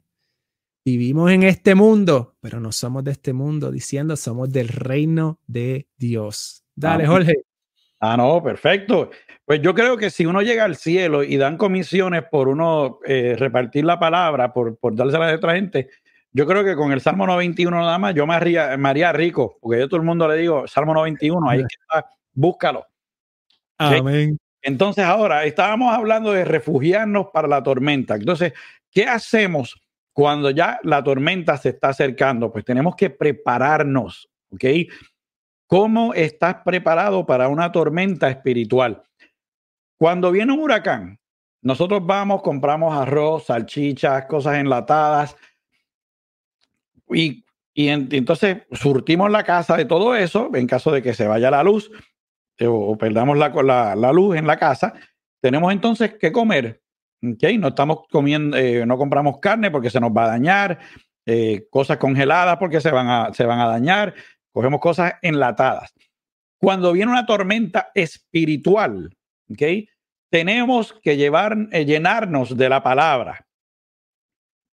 vivimos en este mundo, pero no somos de este mundo, diciendo somos del reino de Dios. Dale, Jorge. Ah, no, perfecto. Pues yo creo que si uno llega al cielo y dan comisiones por uno eh, repartir la palabra, por, por dársela a otra gente, yo creo que con el Salmo 91 nada más, yo me haría, rico, porque yo a todo el mundo le digo, Salmo 91, ahí está, búscalo. Amén. Entonces ahora estábamos hablando de refugiarnos para la tormenta. Entonces, ¿qué hacemos cuando ya la tormenta se está acercando? Pues tenemos que prepararnos, ¿ok? ¿Cómo estás preparado para una tormenta espiritual? Cuando viene un huracán, nosotros vamos, compramos arroz, salchichas, cosas enlatadas y, entonces surtimos la casa de todo eso en caso de que se vaya la luz o, perdamos la, la, luz en la casa. Tenemos entonces que comer. ¿okay? No estamos comiendo, eh, no compramos carne porque se nos va a dañar, eh, cosas congeladas porque se van a, se van a dañar, cogemos cosas enlatadas. Cuando viene una tormenta espiritual, ¿okay? tenemos que llevar, eh, llenarnos de la palabra.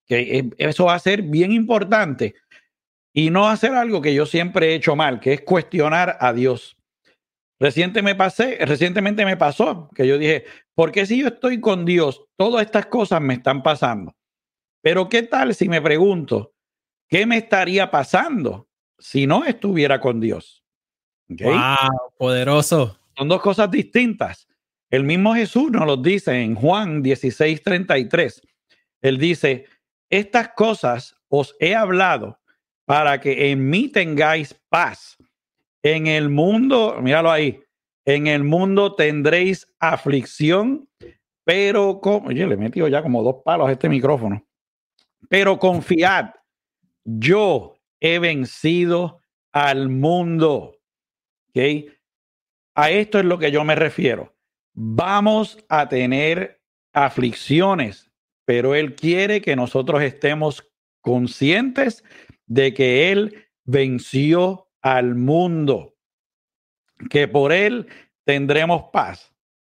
Que eso va a ser bien importante y no hacer algo que yo siempre he hecho mal, que es cuestionar a Dios. Reciente me pasé, recientemente me pasó que yo dije, Porque si yo estoy con Dios, todas estas cosas me están pasando. Pero ¿qué tal si me pregunto, ¿qué me estaría pasando si no estuviera con Dios? Wow, poderoso. Son dos cosas distintas. El mismo Jesús nos lo dice en Juan 16:33. Él dice, estas cosas os he hablado para que en mí tengáis paz. En el mundo, míralo ahí, en el mundo tendréis aflicción, pero como, oye, le he metido ya como dos palos a este micrófono. Pero confiad, yo he vencido al mundo. ¿Okay? A esto es lo que yo me refiero. Vamos a tener aflicciones, pero Él quiere que nosotros estemos conscientes de que Él venció al mundo, que por Él tendremos paz.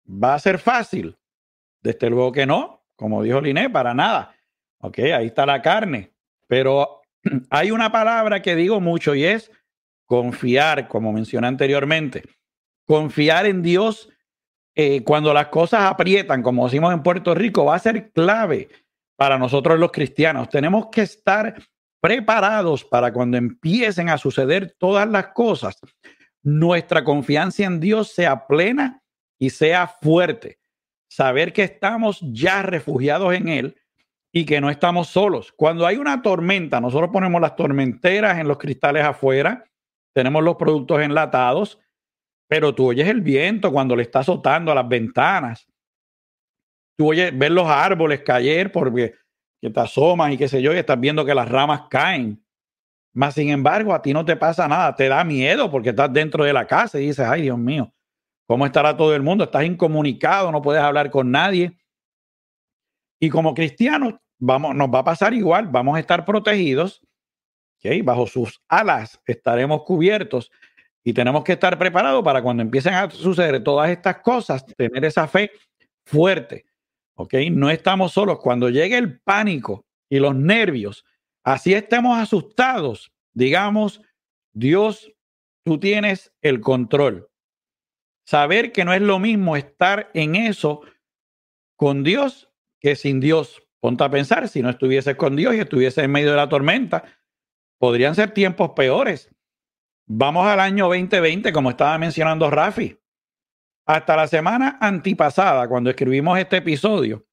¿Va a ser fácil? Desde luego que no, como dijo Liné, para nada. Ok, ahí está la carne. Pero hay una palabra que digo mucho y es confiar, como mencioné anteriormente. Confiar en Dios eh, cuando las cosas aprietan, como decimos en Puerto Rico, va a ser clave para nosotros los cristianos. Tenemos que estar preparados para cuando empiecen a suceder todas las cosas, nuestra confianza en Dios sea plena y sea fuerte. Saber que estamos ya refugiados en Él y que no estamos solos. Cuando hay una tormenta, nosotros ponemos las tormenteras en los cristales afuera, tenemos los productos enlatados, pero tú oyes el viento cuando le está azotando a las ventanas. Tú oyes ver los árboles caer porque que te asomas y qué sé yo, y estás viendo que las ramas caen. Más sin embargo, a ti no te pasa nada, te da miedo porque estás dentro de la casa y dices, ay Dios mío, ¿cómo estará todo el mundo? Estás incomunicado, no puedes hablar con nadie. Y como cristianos, vamos, nos va a pasar igual, vamos a estar protegidos, ¿okay? bajo sus alas estaremos cubiertos y tenemos que estar preparados para cuando empiecen a suceder todas estas cosas, tener esa fe fuerte. ¿Ok? No estamos solos. Cuando llegue el pánico y los nervios, así estemos asustados, digamos, Dios, tú tienes el control. Saber que no es lo mismo estar en eso con Dios que sin Dios. Ponte a pensar, si no estuvieses con Dios y estuvieses en medio de la tormenta, podrían ser tiempos peores. Vamos al año 2020, como estaba mencionando Rafi. Hasta la semana antipasada, cuando escribimos este episodio,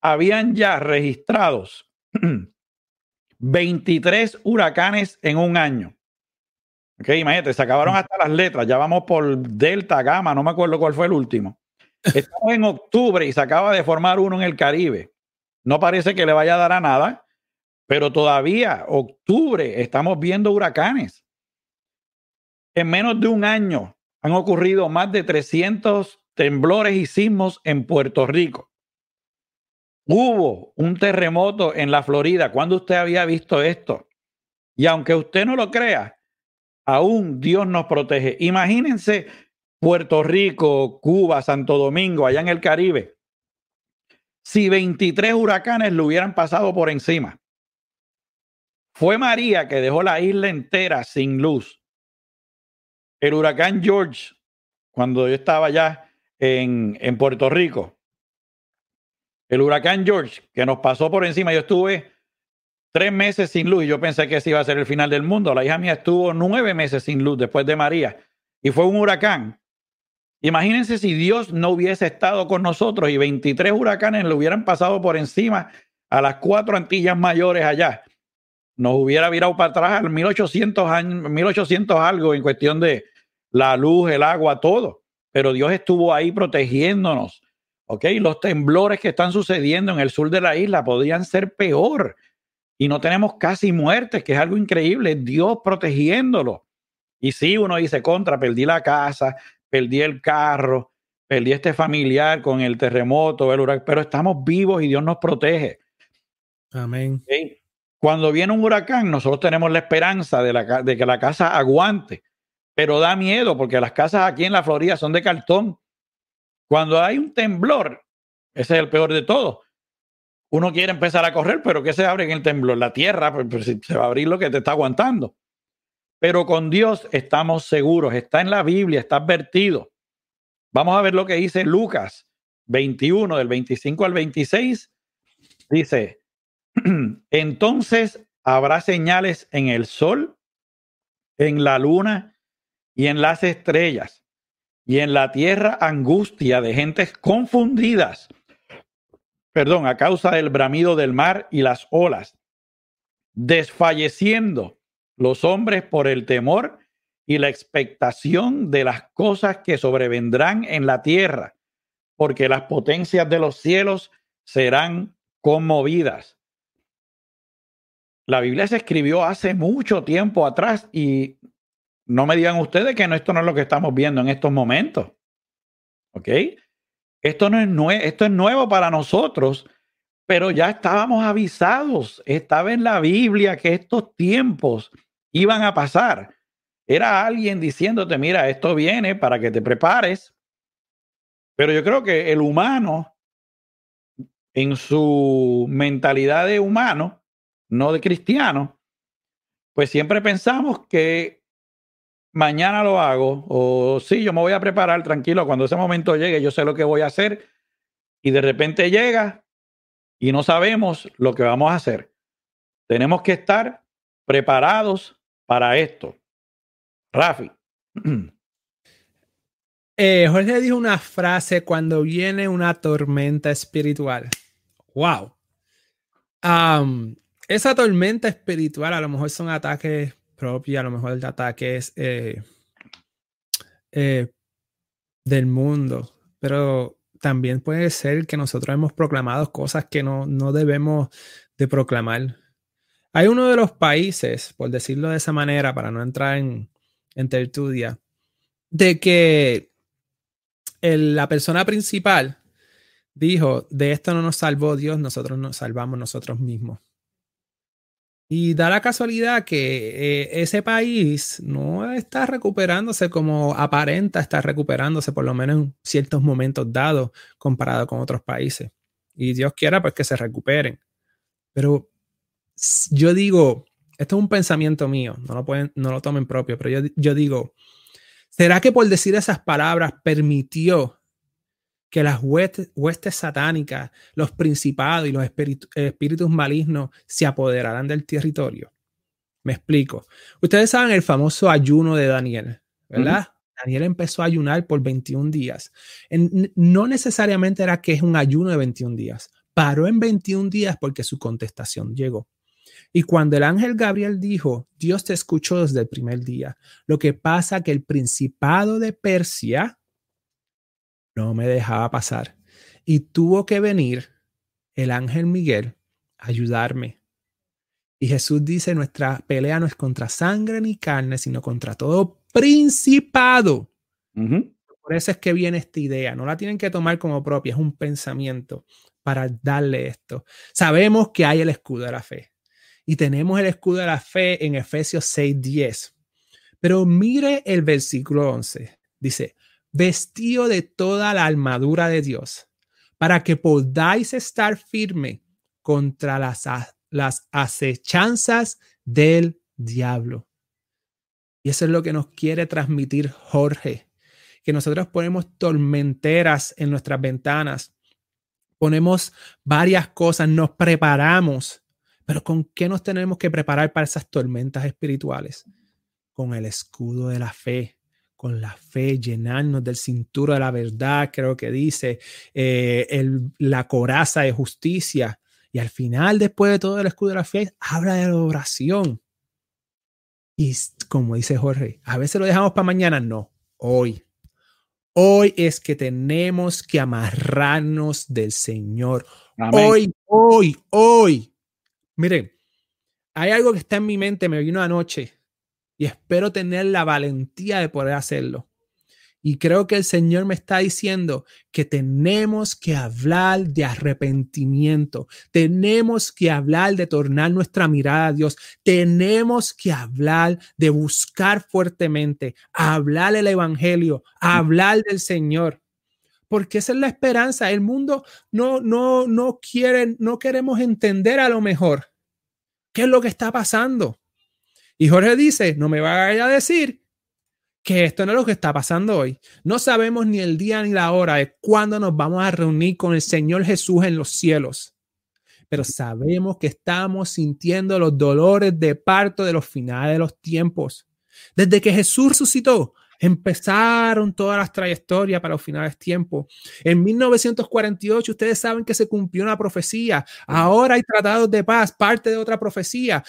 habían ya registrados 23 huracanes en un año. Ok, imagínate, se acabaron hasta las letras. Ya vamos por Delta, Gamma, no me acuerdo cuál fue el último. Estamos en octubre y se acaba de formar uno en el Caribe. No parece que le vaya a dar a nada, pero todavía octubre estamos viendo huracanes. En menos de un año han ocurrido más de 300 temblores y sismos en Puerto Rico. Hubo un terremoto en la Florida. ¿Cuándo usted había visto esto? Y aunque usted no lo crea, aún Dios nos protege. Imagínense Puerto Rico, Cuba, Santo Domingo, allá en el Caribe. Si 23 huracanes lo hubieran pasado por encima. Fue María que dejó la isla entera sin luz el huracán George, cuando yo estaba allá en, en Puerto Rico, el huracán George, que nos pasó por encima, yo estuve tres meses sin luz y yo pensé que ese iba a ser el final del mundo. La hija mía estuvo nueve meses sin luz después de María y fue un huracán. Imagínense si Dios no hubiese estado con nosotros y 23 huracanes le hubieran pasado por encima a las cuatro Antillas mayores allá nos hubiera virado para atrás al 1800, años, 1800 algo en cuestión de la luz, el agua, todo. Pero Dios estuvo ahí protegiéndonos. ¿Ok? Los temblores que están sucediendo en el sur de la isla podrían ser peor. Y no tenemos casi muertes, que es algo increíble. Dios protegiéndolo. Y sí, uno dice, contra, perdí la casa, perdí el carro, perdí este familiar con el terremoto, el huracán, pero estamos vivos y Dios nos protege. Amén. Cuando viene un huracán, nosotros tenemos la esperanza de, que la casa aguante, pero da miedo porque las casas aquí en la Florida son de cartón. Cuando hay un temblor, ese es el peor de todo. Uno quiere empezar a correr, pero ¿qué se abre en el temblor? La tierra, pues, pues se va a abrir lo que te está aguantando. Pero con Dios estamos seguros, está en la Biblia, está advertido. Vamos a ver lo que dice Lucas 21, del 25 al 26. Dice, entonces habrá señales en el sol, en la luna y en las estrellas, y en la tierra angustia de gentes confundidas, perdón, a causa del bramido del mar y las olas, desfalleciendo los hombres por el temor y la expectación de las cosas que sobrevendrán en la tierra, porque las potencias de los cielos serán conmovidas. La Biblia se escribió hace mucho tiempo atrás y no me digan ustedes que no, esto no es lo que estamos viendo en estos momentos. ¿Ok? Esto no es, esto es nuevo para nosotros, pero ya estábamos avisados, estaba en la Biblia que estos tiempos iban a pasar. Era alguien diciéndote, mira, esto viene para que te prepares. Pero yo creo que el humano, en su mentalidad de humano, no de cristiano, pues siempre pensamos que mañana lo hago o sí, yo me voy a preparar tranquilo, cuando ese momento llegue yo sé lo que voy a hacer y de repente llega y no sabemos lo que vamos a hacer. Tenemos que estar preparados para esto. Rafi. Eh, Jorge dijo una frase cuando viene una tormenta espiritual. Wow. Esa tormenta espiritual a lo mejor son ataques propios, a lo mejor ataques eh, eh, del mundo, pero también puede ser que nosotros hemos proclamado cosas que no, no debemos de proclamar. Hay uno de los países, por decirlo de esa manera, para no entrar en, en tertulia, de que la persona principal dijo, de esto no nos salvó Dios, nosotros nos salvamos nosotros mismos. Y da la casualidad que eh, ese país no está recuperándose como aparenta estar recuperándose, por lo menos en ciertos momentos dados, comparado con otros países. Y Dios quiera pues que se recuperen. Pero yo digo, esto es un pensamiento mío, no lo, pueden, no lo tomen propio, pero yo, yo digo, ¿será que por decir esas palabras permitió que las huestes, satánicas, los principados y los espíritus malignos se apoderaran del territorio? Me explico. Ustedes saben el famoso ayuno de Daniel, ¿verdad? Daniel empezó a ayunar por 21 días. no necesariamente era que es un ayuno de 21 días. Paró en 21 días porque su contestación llegó. Y cuando el ángel Gabriel dijo, Dios te escuchó desde el primer día, lo que pasa que el principado de Persia no me dejaba pasar y tuvo que venir el ángel Miguel a ayudarme. Y Jesús dice, nuestra pelea no es contra sangre ni carne, sino contra todo principado. Por eso es que viene esta idea. No la tienen que tomar como propia, es un pensamiento para darle esto. Sabemos que hay el escudo de la fe y tenemos el escudo de la fe en Efesios 6:10. Pero mire el versículo 11. Dice, vestido de toda la armadura de Dios, para que podáis estar firme contra las, las acechanzas del diablo. Y eso es lo que nos quiere transmitir Jorge, que nosotros ponemos tormenteras en nuestras ventanas, ponemos varias cosas, nos preparamos pero ¿con qué nos tenemos que preparar para esas tormentas espirituales? Con el escudo de la fe, con la fe, llenarnos del cinturón de la verdad, creo que dice, eh, la coraza de justicia. Y al final, después de todo el escudo de la fe, habla de la oración. Y como dice Jorge, a veces lo dejamos para mañana, no, hoy. Hoy es que tenemos que amarrarnos del Señor. Hoy, hoy, hoy. Miren, hay algo que está en mi mente, me vino anoche y espero tener la valentía de poder hacerlo. Y creo que el Señor me está diciendo que tenemos que hablar de arrepentimiento, tenemos que hablar de tornar nuestra mirada a Dios, tenemos que hablar de buscar fuertemente, hablar el Evangelio, hablar del Señor porque esa es la esperanza. El mundo no, no, no quiere, no queremos entender a lo mejor qué es lo que está pasando. Y Jorge dice, no me vaya a decir que esto no es lo que está pasando hoy. No sabemos ni el día ni la hora de cuándo nos vamos a reunir con el Señor Jesús en los cielos. Pero sabemos que estamos sintiendo los dolores de parto de los finales de los tiempos. Desde que Jesús resucitó, empezaron todas las trayectorias para los finales tiempos. En 1948, ustedes saben que se cumplió una profecía. Ahora hay tratados de paz, parte de otra profecía.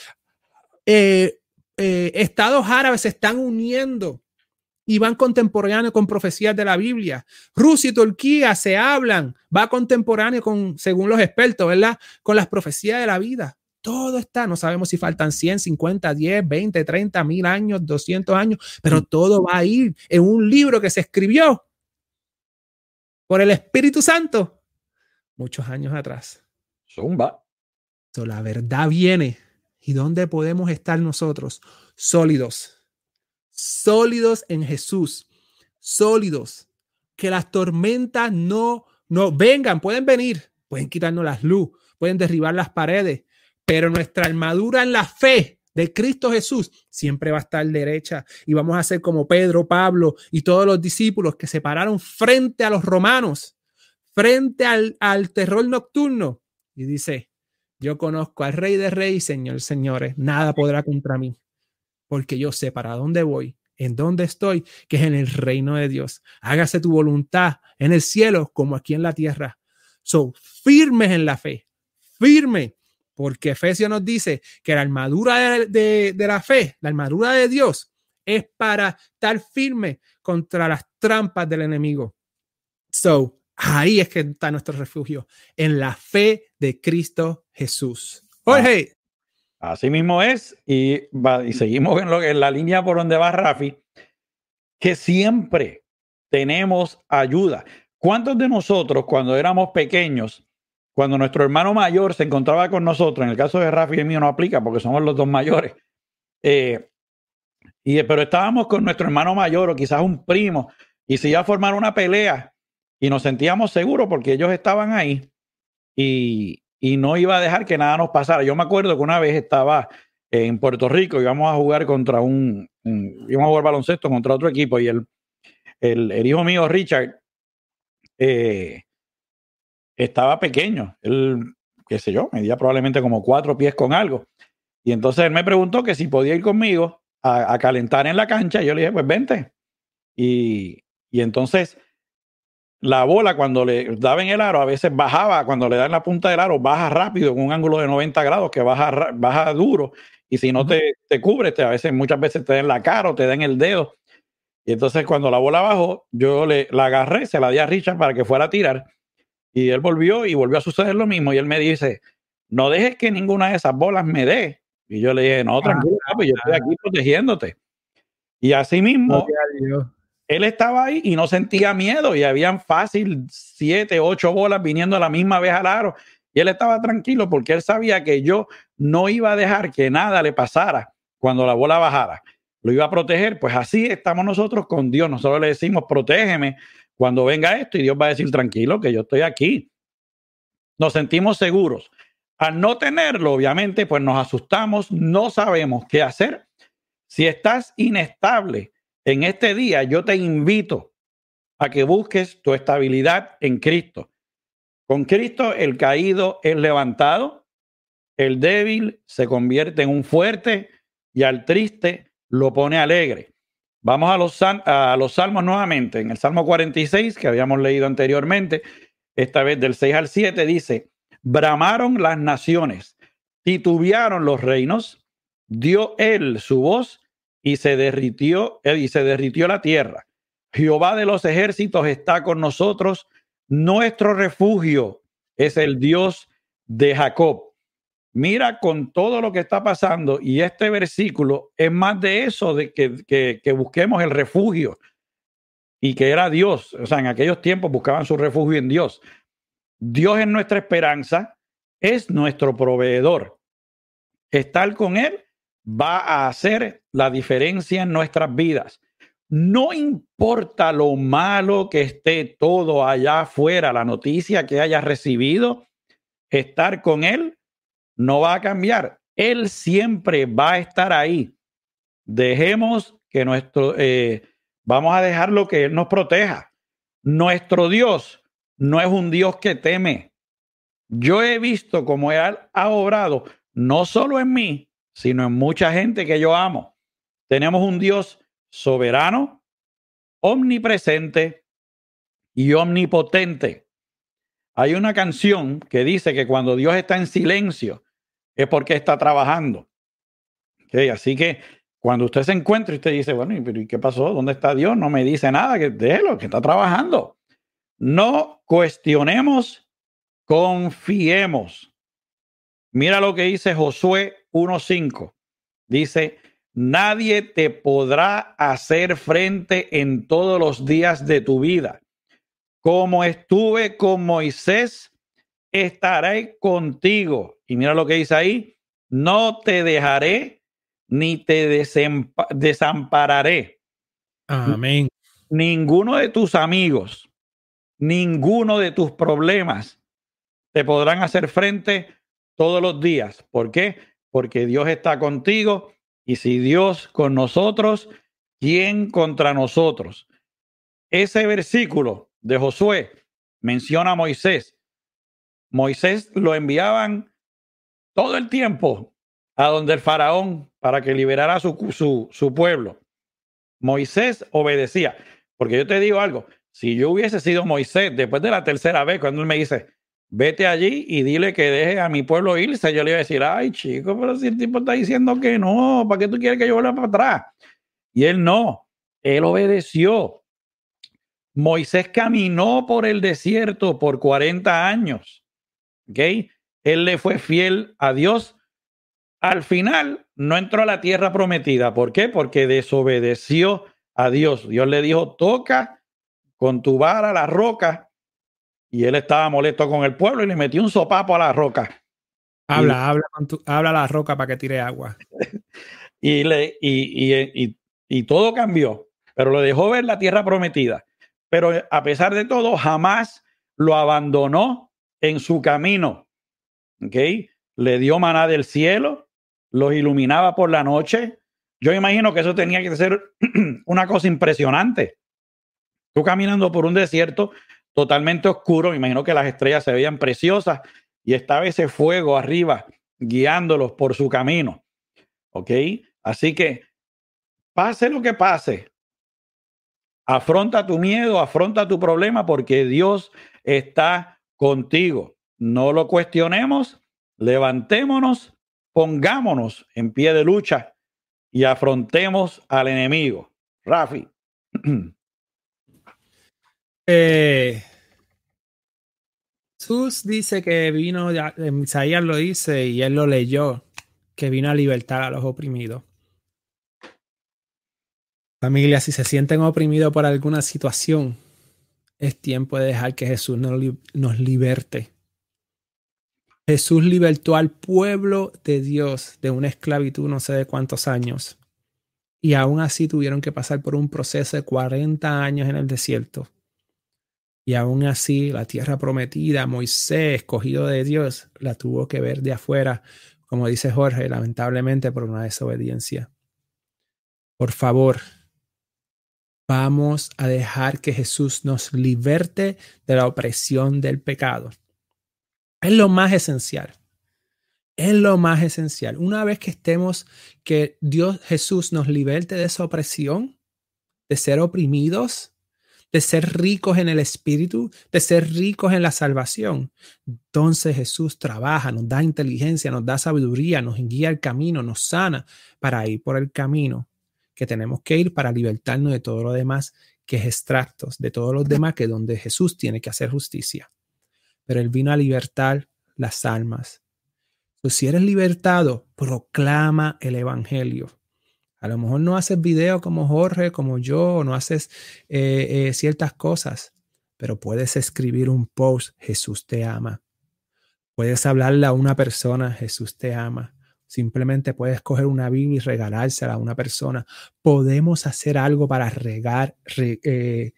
Eh, eh, estados árabes se están uniendo y van contemporáneos con profecías de la Biblia. Rusia y Turquía se hablan, va contemporáneo con, según los expertos, ¿verdad? Con las profecías de la vida. Todo está, no sabemos si faltan 100, 50, 10, 20, 30 mil años, 200 años, pero todo va a ir en un libro que se escribió por el Espíritu Santo muchos años atrás. Zumba. So, la verdad viene. ¿Y dónde podemos estar nosotros? Sólidos. Sólidos en Jesús. Sólidos. Que las tormentas no, no vengan. Pueden venir. Pueden quitarnos las luz. Pueden derribar las paredes pero nuestra armadura en la fe de Cristo Jesús siempre va a estar derecha y vamos a ser como Pedro, Pablo y todos los discípulos que se pararon frente a los romanos, frente al, al terror nocturno y dice, yo conozco al Rey de Reyes, Señor, señores, nada podrá contra mí, porque yo sé para dónde voy, en dónde estoy, que es en el reino de Dios. Hágase tu voluntad en el cielo como aquí en la tierra. So, firmes en la fe, firme porque Efesios nos dice que la armadura de, la fe, la armadura de Dios, es para estar firme contra las trampas del enemigo. So, ahí es que está nuestro refugio, en la fe de Cristo Jesús. Jorge. Así mismo es, y, y seguimos en, lo, en la línea por donde va Rafi, que siempre tenemos ayuda. ¿Cuántos de nosotros cuando éramos pequeños cuando nuestro hermano mayor se encontraba con nosotros, en el caso de Rafi y mío no aplica porque somos los dos mayores, eh, y, pero estábamos con nuestro hermano mayor o quizás un primo y se iba a formar una pelea y nos sentíamos seguros porque ellos estaban ahí y, y no iba a dejar que nada nos pasara. Yo me acuerdo que una vez estaba en Puerto Rico íbamos a jugar contra un, íbamos a jugar baloncesto contra otro equipo y el, el, el hijo mío, Richard, eh, estaba pequeño. Él, qué sé yo, medía probablemente como cuatro pies con algo. Y entonces él me preguntó que si podía ir conmigo a, calentar en la cancha. Y yo le dije, pues vente. Y, y, entonces la bola cuando le daba en el aro, a veces bajaba, cuando le dan la punta del aro, baja rápido con un ángulo de 90 grados, que baja, baja duro. Y si no te, te cubre, te, a veces, muchas veces te da en la cara o te da en el dedo. Y entonces cuando la bola bajó, yo le, la agarré, se la di a Richard para que fuera a tirar y él volvió y volvió a suceder lo mismo. Y él me dice, no dejes que ninguna de esas bolas me dé. Y yo le dije, no, tranquilo, yo estoy aquí protegiéndote. Y así mismo, él estaba ahí y no sentía miedo y habían fácil siete, ocho bolas viniendo a la misma vez al aro. Y él estaba tranquilo porque él sabía que yo no iba a dejar que nada le pasara cuando la bola bajara. Lo iba a proteger. Pues así estamos nosotros con Dios. Nosotros le decimos, protégeme cuando venga esto y Dios va a decir, tranquilo, que yo estoy aquí. Nos sentimos seguros. Al no tenerlo, obviamente, pues nos asustamos, no sabemos qué hacer. Si estás inestable en este día, yo te invito a que busques tu estabilidad en Cristo. Con Cristo el caído es levantado, el débil se convierte en un fuerte y al triste lo pone alegre. Vamos a los, salmos nuevamente. En el Salmo 46, que habíamos leído anteriormente, esta vez del 6 al 7, dice, bramaron las naciones, titubearon los reinos, dio él su voz y se derritió, eh, y se derritió la tierra. Jehová de los ejércitos está con nosotros, nuestro refugio es el Dios de Jacob. Mira con todo lo que está pasando y este versículo es más de eso, de que, que, busquemos el refugio y que era Dios. O sea, en aquellos tiempos buscaban su refugio en Dios. Dios es nuestra esperanza, es nuestro proveedor. Estar con Él va a hacer la diferencia en nuestras vidas. No importa lo malo que esté todo allá afuera, la noticia que hayas recibido, estar con Él no va a cambiar. Él siempre va a estar ahí. Dejemos que nuestro, eh, Vamos a dejarlo que Él nos proteja. Nuestro Dios no es un Dios que teme. Yo he visto cómo Él ha obrado, no solo en mí, sino en mucha gente que yo amo. Tenemos un Dios soberano, omnipresente y omnipotente. Hay una canción que dice que cuando Dios está en silencio es porque está trabajando. así que cuando usted se encuentra y usted dice, bueno, ¿y qué pasó? ¿Dónde está Dios? No me dice nada, que déjelo, que está trabajando. No cuestionemos, confiemos. Mira lo que dice Josué 1.5. Dice, nadie te podrá hacer frente en todos los días de tu vida. Como estuve con Moisés, estaré contigo. Y mira lo que dice ahí, no te dejaré ni te desampararé. Amén. Ninguno de tus amigos, ninguno de tus problemas te podrán hacer frente todos los días. ¿Por qué? Porque Dios está contigo y si Dios con nosotros, ¿quién contra nosotros? Ese versículo de Josué menciona a Moisés. Moisés lo enviaban todo el tiempo a donde el faraón para que liberara su, su, su pueblo. Moisés obedecía. Porque yo te digo algo, si yo hubiese sido Moisés después de la tercera vez, cuando él me dice, vete allí y dile que deje a mi pueblo irse, yo le iba a decir, ay chico, pero si el tipo está diciendo que no, ¿para qué tú quieres que yo vuelva para atrás? Y él no, él obedeció. Moisés caminó por el desierto por 40 años. ¿Ok? Él le fue fiel a Dios al final no entró a la tierra prometida. ¿Por qué? Porque desobedeció a Dios. Dios le dijo, toca con tu vara la roca. Y él estaba molesto con el pueblo y le metió un sopapo a la roca. Habla, habla, habla a la roca para que tire agua. y, le, y, y, y todo cambió, pero lo dejó ver la tierra prometida. Pero a pesar de todo, jamás lo abandonó en su camino. ¿Ok? Le dio maná del cielo, los iluminaba por la noche. Yo imagino que eso tenía que ser una cosa impresionante. Tú caminando por un desierto totalmente oscuro, me imagino que las estrellas se veían preciosas y estaba ese fuego arriba guiándolos por su camino. ¿Ok? Así que pase lo que pase, afronta tu miedo, afronta tu problema porque Dios está contigo. No lo cuestionemos, levantémonos pongámonos en pie de lucha y afrontemos al enemigo. Rafi. Eh, Jesús dice que vino, Isaías lo dice y él lo leyó, que vino a libertar a los oprimidos. Familia, si se sienten oprimidos por alguna situación, es tiempo de dejar que Jesús nos, nos liberte Jesús libertó al pueblo de Dios de una esclavitud no sé de cuántos años. Y aún así tuvieron que pasar por un proceso de 40 años en el desierto. Y aún así la tierra prometida, Moisés, escogido de Dios, la tuvo que ver de afuera, como dice Jorge, lamentablemente por una desobediencia. Por favor, vamos a dejar que Jesús nos liberte de la opresión del pecado. Es lo más esencial. Es lo más esencial. Una vez que estemos, que Dios Jesús nos liberte de esa opresión, de ser oprimidos, de ser ricos en el Espíritu, de ser ricos en la salvación. Entonces Jesús trabaja, nos da inteligencia, nos da sabiduría, nos guía el camino, nos sana para ir por el camino que tenemos que ir para libertarnos de todo lo demás que es extractos, de todos los demás que donde Jesús tiene que hacer justicia pero Él vino a libertar las almas. Entonces, si eres libertado, proclama el Evangelio. A lo mejor no haces video como Jorge, como yo, no haces eh, eh, ciertas cosas, pero puedes escribir un post, Jesús te ama. Puedes hablarle a una persona, Jesús te ama. Simplemente puedes coger una Biblia y regalársela a una persona. Podemos hacer algo para regar, eh,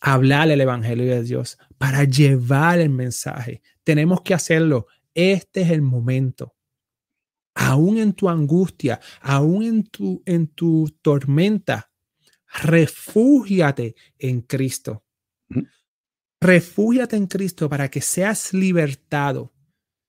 hablar el Evangelio de Dios, para llevar el mensaje. Tenemos que hacerlo. Este es el momento. Aún en tu angustia, aún en tu, en tu tormenta, refúgiate en Cristo. Refúgiate en Cristo para que seas libertado.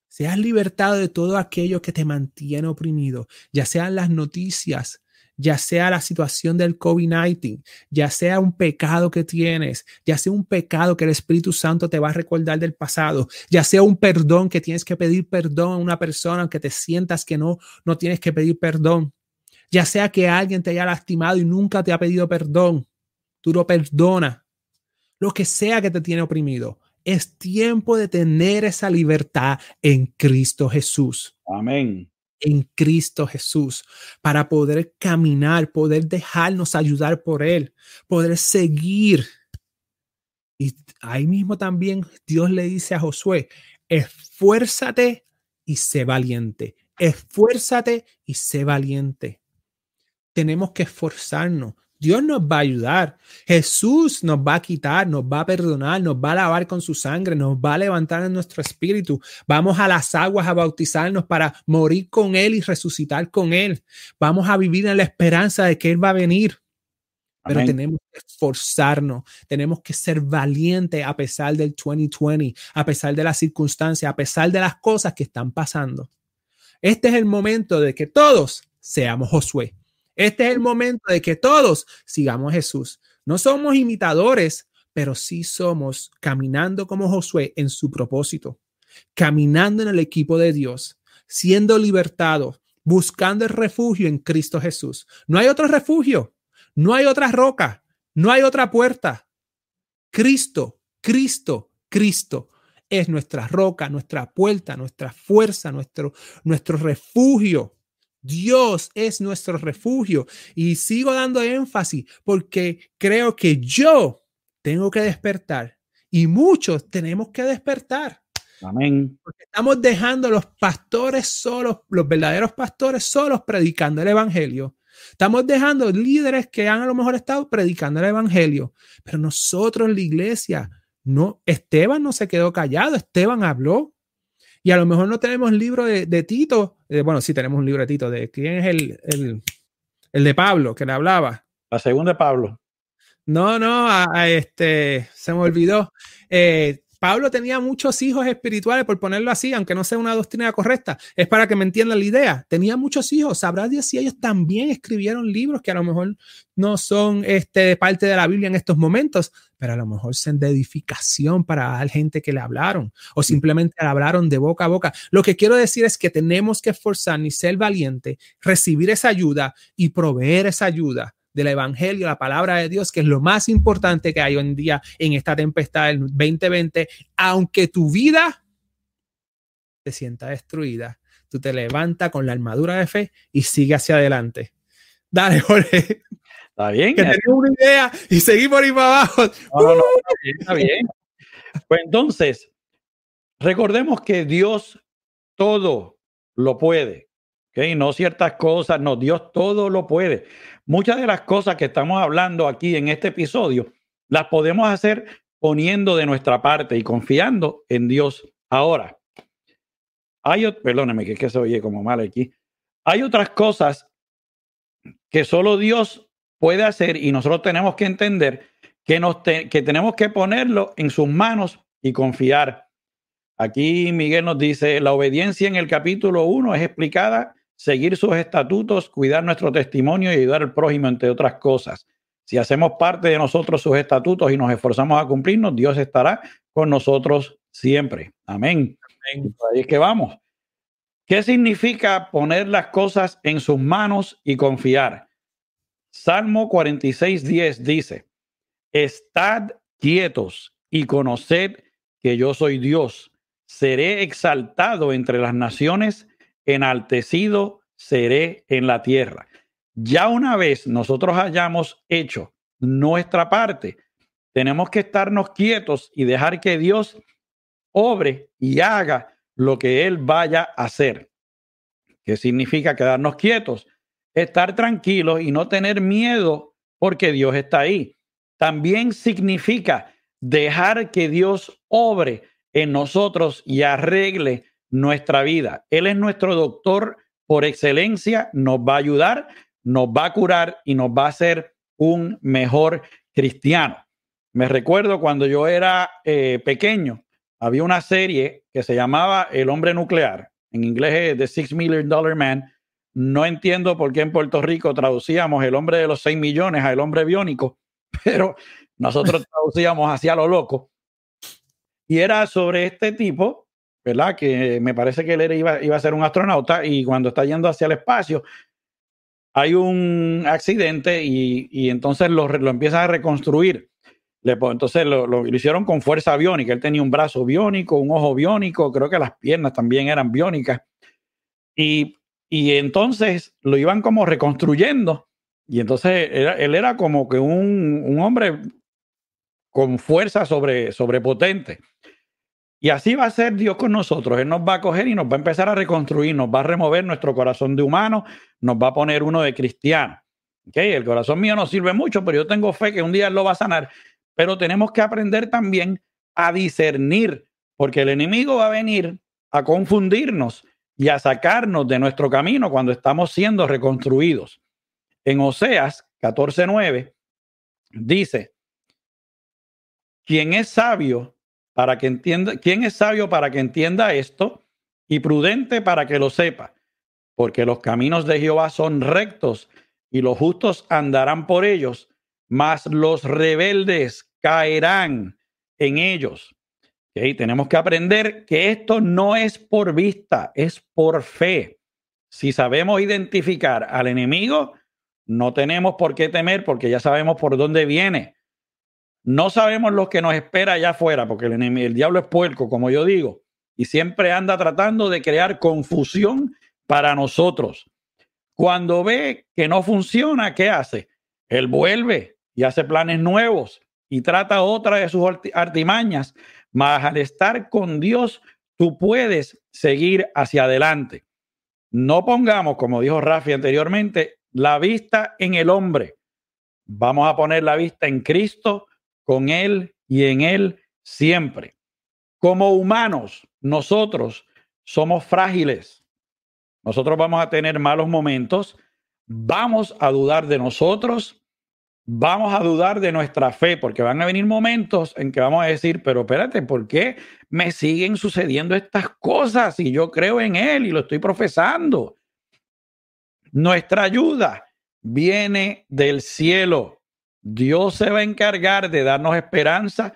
Seas libertado de todo aquello que te mantiene oprimido, ya sean las noticias, ya sea la situación del COVID-19, ya sea un pecado que tienes, ya sea un pecado que el Espíritu Santo te va a recordar del pasado, ya sea un perdón que tienes que pedir perdón a una persona aunque te sientas que no, no tienes que pedir perdón, ya sea que alguien te haya lastimado y nunca te ha pedido perdón, tú lo perdonas, lo que sea que te tiene oprimido. Es tiempo de tener esa libertad en Cristo Jesús. Amén en Cristo Jesús, para poder caminar, poder dejarnos ayudar por Él, poder seguir. Y ahí mismo también Dios le dice a Josué, esfuérzate y sé valiente, esfuérzate y sé valiente. Tenemos que esforzarnos, Dios nos va a ayudar. Jesús nos va a quitar, nos va a perdonar, nos va a lavar con su sangre, nos va a levantar en nuestro espíritu. Vamos a las aguas a bautizarnos para morir con Él y resucitar con Él. Vamos a vivir en la esperanza de que Él va a venir. Pero tenemos que esforzarnos, tenemos que ser valientes a pesar del 2020, a pesar de las circunstancias, a pesar de las cosas que están pasando. Este es el momento de que todos seamos Josué. Este es el momento de que todos sigamos a Jesús. No somos imitadores, pero sí somos caminando como Josué en su propósito, caminando en el equipo de Dios, siendo libertados, buscando el refugio en Cristo Jesús. No hay otro refugio, no hay otra roca, no hay otra puerta. Cristo, Cristo, Cristo es nuestra roca, nuestra puerta, nuestra fuerza, nuestro, nuestro refugio. Dios es nuestro refugio. Y sigo dando énfasis porque creo que yo tengo que despertar y muchos tenemos que despertar. Amén. Porque estamos dejando a los pastores solos, los verdaderos pastores solos predicando el evangelio. Estamos dejando líderes que han a lo mejor estado predicando el evangelio, pero nosotros, la iglesia, no, Esteban no se quedó callado, Esteban habló. Y a lo mejor no tenemos libro de, de Tito, eh, bueno, sí tenemos un libro de Tito, de quién es el, el, el, de Pablo, que le hablaba. La segunda de Pablo. No, no, a, este, se me olvidó. Eh, Pablo tenía muchos hijos espirituales, por ponerlo así, aunque no sea una doctrina correcta, es para que me entiendan la idea. Tenía muchos hijos. Sabrá Dios si ellos también escribieron libros que a lo mejor no son este, parte de la Biblia en estos momentos, pero a lo mejor son de edificación para la gente que le hablaron o simplemente le hablaron de boca a boca. Lo que quiero decir es que tenemos que esforzarnos y ser valiente, recibir esa ayuda y proveer esa ayuda del Evangelio, la palabra de Dios, que es lo más importante que hay hoy en día en esta tempestad del 2020, aunque tu vida se sienta destruida, tú te levantas con la armadura de fe y sigue hacia adelante. Dale, Jorge. Está bien. Que tenemos una idea y seguimos por ahí para abajo. No, no, está bien, está bien. Pues entonces, recordemos que Dios todo lo puede. ¿okay? No ciertas cosas, no, Dios todo lo puede. Muchas de las cosas que estamos hablando aquí en este episodio las podemos hacer poniendo de nuestra parte y confiando en Dios. Ahora, hay, perdóneme que, se oye como mal aquí. Hay otras cosas que solo Dios puede hacer y nosotros tenemos que entender que, nos que tenemos que ponerlo en sus manos y confiar. Aquí Miguel nos dice, la obediencia en el capítulo 1 es explicada seguir sus estatutos, cuidar nuestro testimonio y ayudar al prójimo, entre otras cosas. Si hacemos parte de nosotros sus estatutos y nos esforzamos a cumplirnos, Dios estará con nosotros siempre. Amén. ahí es que vamos. ¿Qué significa poner las cosas en sus manos y confiar? Salmo 46, 10 dice, Estad quietos y conoced que yo soy Dios. Seré exaltado entre las naciones enaltecido seré en la tierra. Ya una vez nosotros hayamos hecho nuestra parte, tenemos que estarnos quietos y dejar que Dios obre y haga lo que Él vaya a hacer. ¿Qué significa quedarnos quietos? Estar tranquilos y no tener miedo porque Dios está ahí. También significa dejar que Dios obre en nosotros y arregle nuestra vida. Él es nuestro doctor por excelencia, nos va a ayudar, nos va a curar y nos va a hacer un mejor cristiano. Me recuerdo cuando yo era eh, pequeño, había una serie que se llamaba El hombre nuclear, en inglés es The Six Million Dollar Man. No entiendo por qué en Puerto Rico traducíamos el hombre de los 6 millones a el hombre biónico, pero nosotros traducíamos hacia lo loco. Y era sobre este tipo, ¿verdad? Que me parece que él iba, iba a ser un astronauta y cuando está yendo hacia el espacio, hay un accidente y, y entonces lo, lo empieza a reconstruir. Le, entonces lo, lo, hicieron con fuerza biónica. Él tenía un brazo biónico, un ojo biónico, creo que las piernas también eran biónicas. Y, y entonces lo iban como reconstruyendo. Y entonces era, él era como que un, un hombre con fuerza sobre, sobrepotente. Y así va a ser Dios con nosotros. Él nos va a coger y nos va a empezar a reconstruir, nos va a remover nuestro corazón de humano, nos va a poner uno de cristiano. Okay, el corazón mío no sirve mucho, pero yo tengo fe que un día él lo va a sanar. Pero tenemos que aprender también a discernir, porque el enemigo va a venir a confundirnos y a sacarnos de nuestro camino cuando estamos siendo reconstruidos. En Oseas 14:9 dice, quien es sabio para que entienda, quién es sabio para que entienda esto y prudente para que lo sepa, porque los caminos de Jehová son rectos y los justos andarán por ellos, mas los rebeldes caerán en ellos. ¿Okay? Tenemos que aprender que esto no es por vista, es por fe. Si sabemos identificar al enemigo, no tenemos por qué temer porque ya sabemos por dónde viene. No sabemos lo que nos espera allá afuera, porque el, enemigo, el diablo es puerco, como yo digo, y siempre anda tratando de crear confusión para nosotros. Cuando ve que no funciona, ¿qué hace? Él vuelve y hace planes nuevos y trata otra de sus artimañas, mas al estar con Dios, tú puedes seguir hacia adelante. No pongamos, como dijo Rafi anteriormente, la vista en el hombre. Vamos a poner la vista en Cristo, con Él y en Él siempre. Como humanos, nosotros somos frágiles. Nosotros vamos a tener malos momentos, vamos a dudar de nosotros, vamos a dudar de nuestra fe, porque van a venir momentos en que vamos a decir, pero espérate, ¿por qué me siguen sucediendo estas cosas si yo creo en Él y lo estoy profesando? Nuestra ayuda viene del cielo. Dios se va a encargar de darnos esperanza,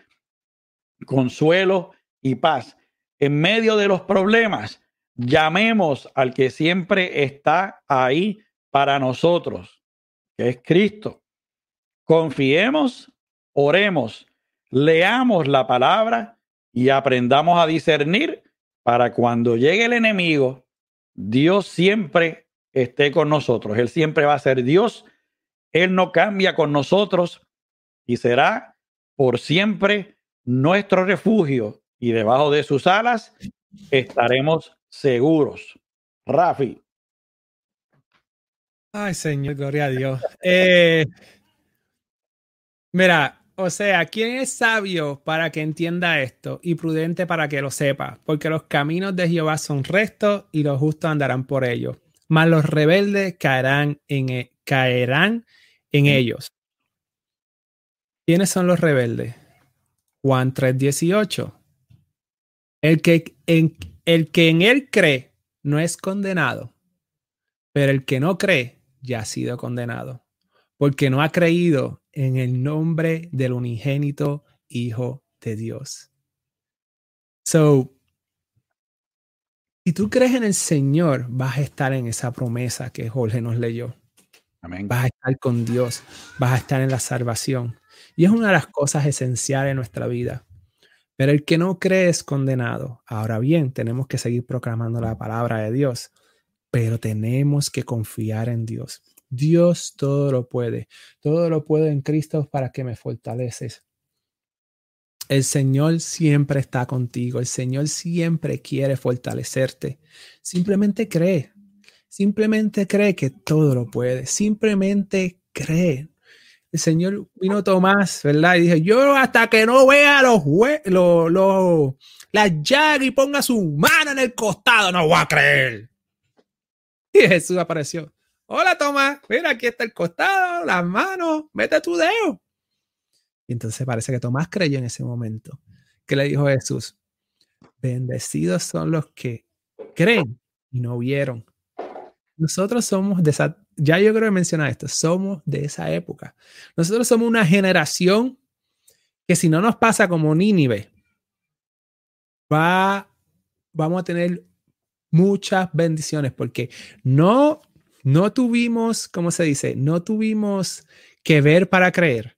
consuelo y paz. En medio de los problemas, llamemos al que siempre está ahí para nosotros, que es Cristo. Confiemos, oremos, leamos la palabra y aprendamos a discernir para cuando llegue el enemigo, Dios siempre esté con nosotros. Él siempre va a ser Dios él no cambia con nosotros y será por siempre nuestro refugio y debajo de sus alas estaremos seguros. Rafi. Ay, Señor, gloria a Dios. Eh, mira, o sea, ¿quién es sabio para que entienda esto y prudente para que lo sepa? Porque los caminos de Jehová son rectos y los justos andarán por ellos. Mas los rebeldes caerán en, e, caerán en ellos. ¿Quiénes son los rebeldes? Juan 3:18. El que, en, el que en él cree no es condenado, pero el que no cree ya ha sido condenado, porque no ha creído en el nombre del unigénito Hijo de Dios. So, si tú crees en el Señor, vas a estar en esa promesa que Jorge nos leyó. Vas a estar con Dios, vas a estar en la salvación. Y es una de las cosas esenciales en nuestra vida. Pero el que no cree es condenado. Ahora bien, tenemos que seguir proclamando la palabra de Dios, pero tenemos que confiar en Dios. Dios todo lo puede. Todo lo puede en Cristo para que me fortaleces. El Señor siempre está contigo. El Señor siempre quiere fortalecerte. Simplemente cree. Simplemente cree que todo lo puede. Simplemente cree. El Señor vino Tomás, ¿verdad? Y dijo, yo hasta que no vea los, los, los las y ponga su mano en el costado, no voy a creer. Y Jesús apareció. Hola, Tomás. Mira, aquí está el costado, las manos. Mete tu dedo. Y entonces parece que Tomás creyó en ese momento. ¿Qué le dijo Jesús? Bendecidos son los que creen y no vieron. Nosotros somos de esa, ya yo creo que menciona esto, somos de esa época. Nosotros somos una generación que si no nos pasa como Nínive, va, vamos a tener muchas bendiciones porque no, no tuvimos, ¿cómo se dice? No tuvimos que ver para creer.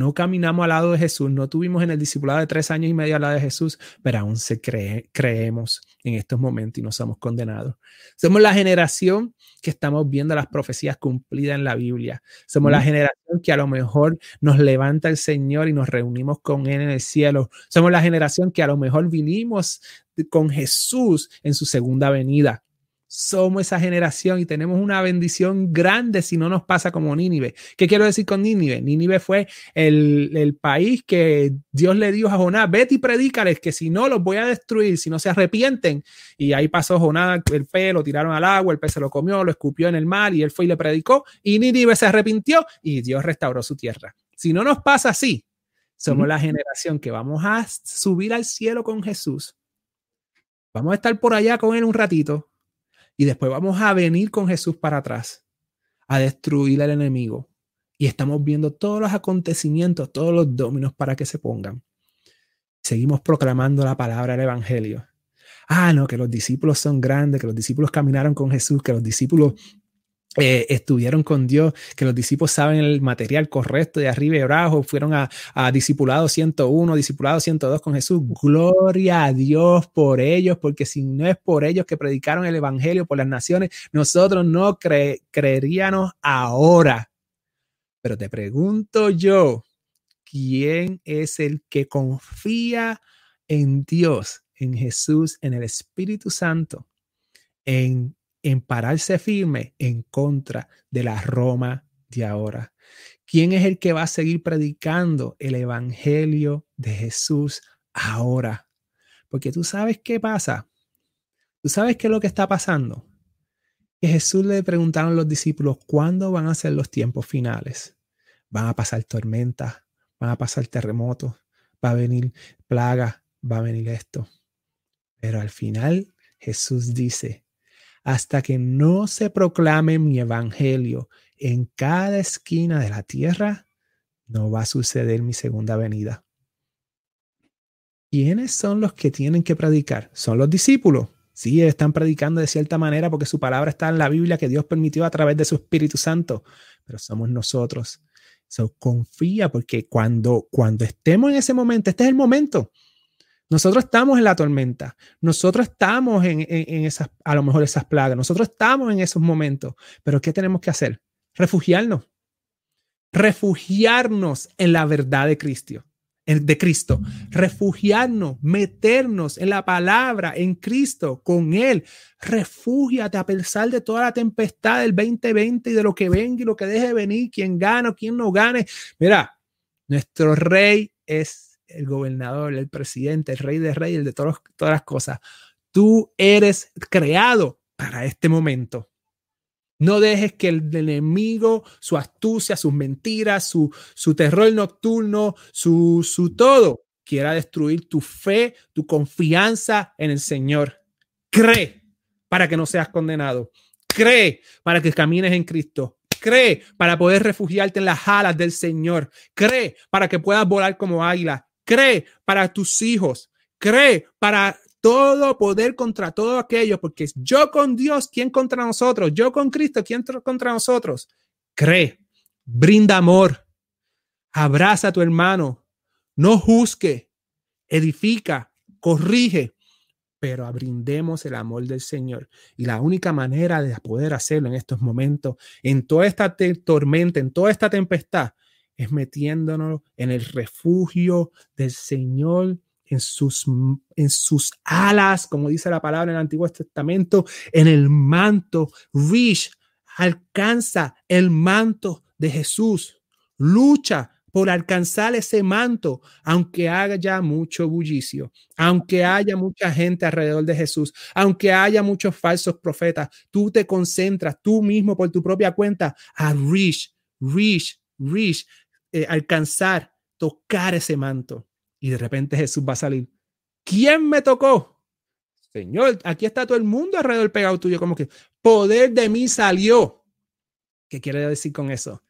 No caminamos al lado de Jesús, no tuvimos en el discipulado de tres años y medio al lado de Jesús, pero aún se cree, creemos en estos momentos y no somos condenados. Somos la generación que estamos viendo las profecías cumplidas en la Biblia. Somos la generación que a lo mejor nos levanta el Señor y nos reunimos con Él en el cielo. Somos la generación que a lo mejor vinimos con Jesús en su segunda venida somos esa generación y tenemos una bendición grande si no nos pasa como Nínive. ¿Qué quiero decir con Nínive? Nínive fue el, país que Dios le dijo a Jonás, vete y predícales que si no los voy a destruir, si no se arrepienten. Y ahí pasó Jonás el pez, lo tiraron al agua, el pez se lo comió, lo escupió en el mar y él fue y le predicó y Nínive se arrepintió y Dios restauró su tierra. Si no nos pasa así, somos la generación que vamos a subir al cielo con Jesús. Vamos a estar por allá con él un ratito, y después vamos a venir con Jesús para atrás, a destruir al enemigo. Y estamos viendo todos los acontecimientos, todos los dominos para que se pongan. Seguimos proclamando la palabra del Evangelio. Ah, no, que los discípulos son grandes, que los discípulos caminaron con Jesús, que los discípulos eh, estuvieron con Dios, que los discípulos saben el material correcto de arriba y abajo, fueron a, a discipulado 101, discipulado 102 con Jesús. Gloria a Dios por ellos, porque si no es por ellos que predicaron el Evangelio por las naciones, nosotros no creeríamos ahora. Pero te pregunto yo, ¿quién es el que confía en Dios, en Jesús, en el Espíritu Santo, en en pararse firme en contra de la Roma de ahora. ¿Quién es el que va a seguir predicando el Evangelio de Jesús ahora? Porque tú sabes qué pasa. Tú sabes qué es lo que está pasando. Que Jesús le preguntaron a los discípulos, ¿cuándo van a ser los tiempos finales? Van a pasar tormentas, van a pasar terremotos, va a venir plaga, va a venir esto. Pero al final Jesús dice, hasta que no se proclame mi evangelio en cada esquina de la tierra, no va a suceder mi segunda venida. ¿Quiénes son los que tienen que predicar? Son los discípulos. Sí, están predicando de cierta manera porque su palabra está en la Biblia que Dios permitió a través de su Espíritu Santo, pero somos nosotros. So, confía porque cuando, cuando estemos en ese momento, este es el momento. Nosotros estamos en la tormenta, nosotros estamos en, esas, a lo mejor esas plagas, nosotros estamos en esos momentos, pero ¿qué tenemos que hacer? Refugiarnos, refugiarnos en la verdad de Cristo, de Cristo, refugiarnos, meternos en la palabra, en Cristo, con Él. Refúgiate a pesar de toda la tempestad del 2020 y de lo que venga y lo que deje de venir, quién gana, quién no gane. Mira, nuestro rey es el gobernador, el presidente, el rey de reyes, el de todas las cosas. Tú eres creado para este momento. No dejes que el enemigo, su astucia, sus mentiras, su, su terror nocturno, su, su todo, quiera destruir tu fe, tu confianza en el Señor. Cree para que no seas condenado. Cree para que camines en Cristo. Cree para poder refugiarte en las alas del Señor. Cree para que puedas volar como águila cree para tus hijos, cree para todo poder contra todo aquello, porque yo con Dios, ¿quién contra nosotros? Yo con Cristo, ¿quién contra nosotros? Cree, brinda amor, abraza a tu hermano, no juzgue, edifica, corrige, pero brindemos el amor del Señor. Y la única manera de poder hacerlo en estos momentos, en toda esta tormenta, en toda esta tempestad, es metiéndonos en el refugio del Señor, en sus, en sus alas, como dice la palabra en el Antiguo Testamento, en el manto. Reach, alcanza el manto de Jesús. Lucha por alcanzar ese manto, aunque haya mucho bullicio, aunque haya mucha gente alrededor de Jesús, aunque haya muchos falsos profetas, tú te concentras tú mismo por tu propia cuenta a reach, reach, reach, eh, alcanzar, tocar ese manto. Y de repente Jesús va a salir. ¿Quién me tocó? Señor, aquí está todo el mundo alrededor pegado tuyo, como que poder de mí salió. ¿Qué quiere decir con eso?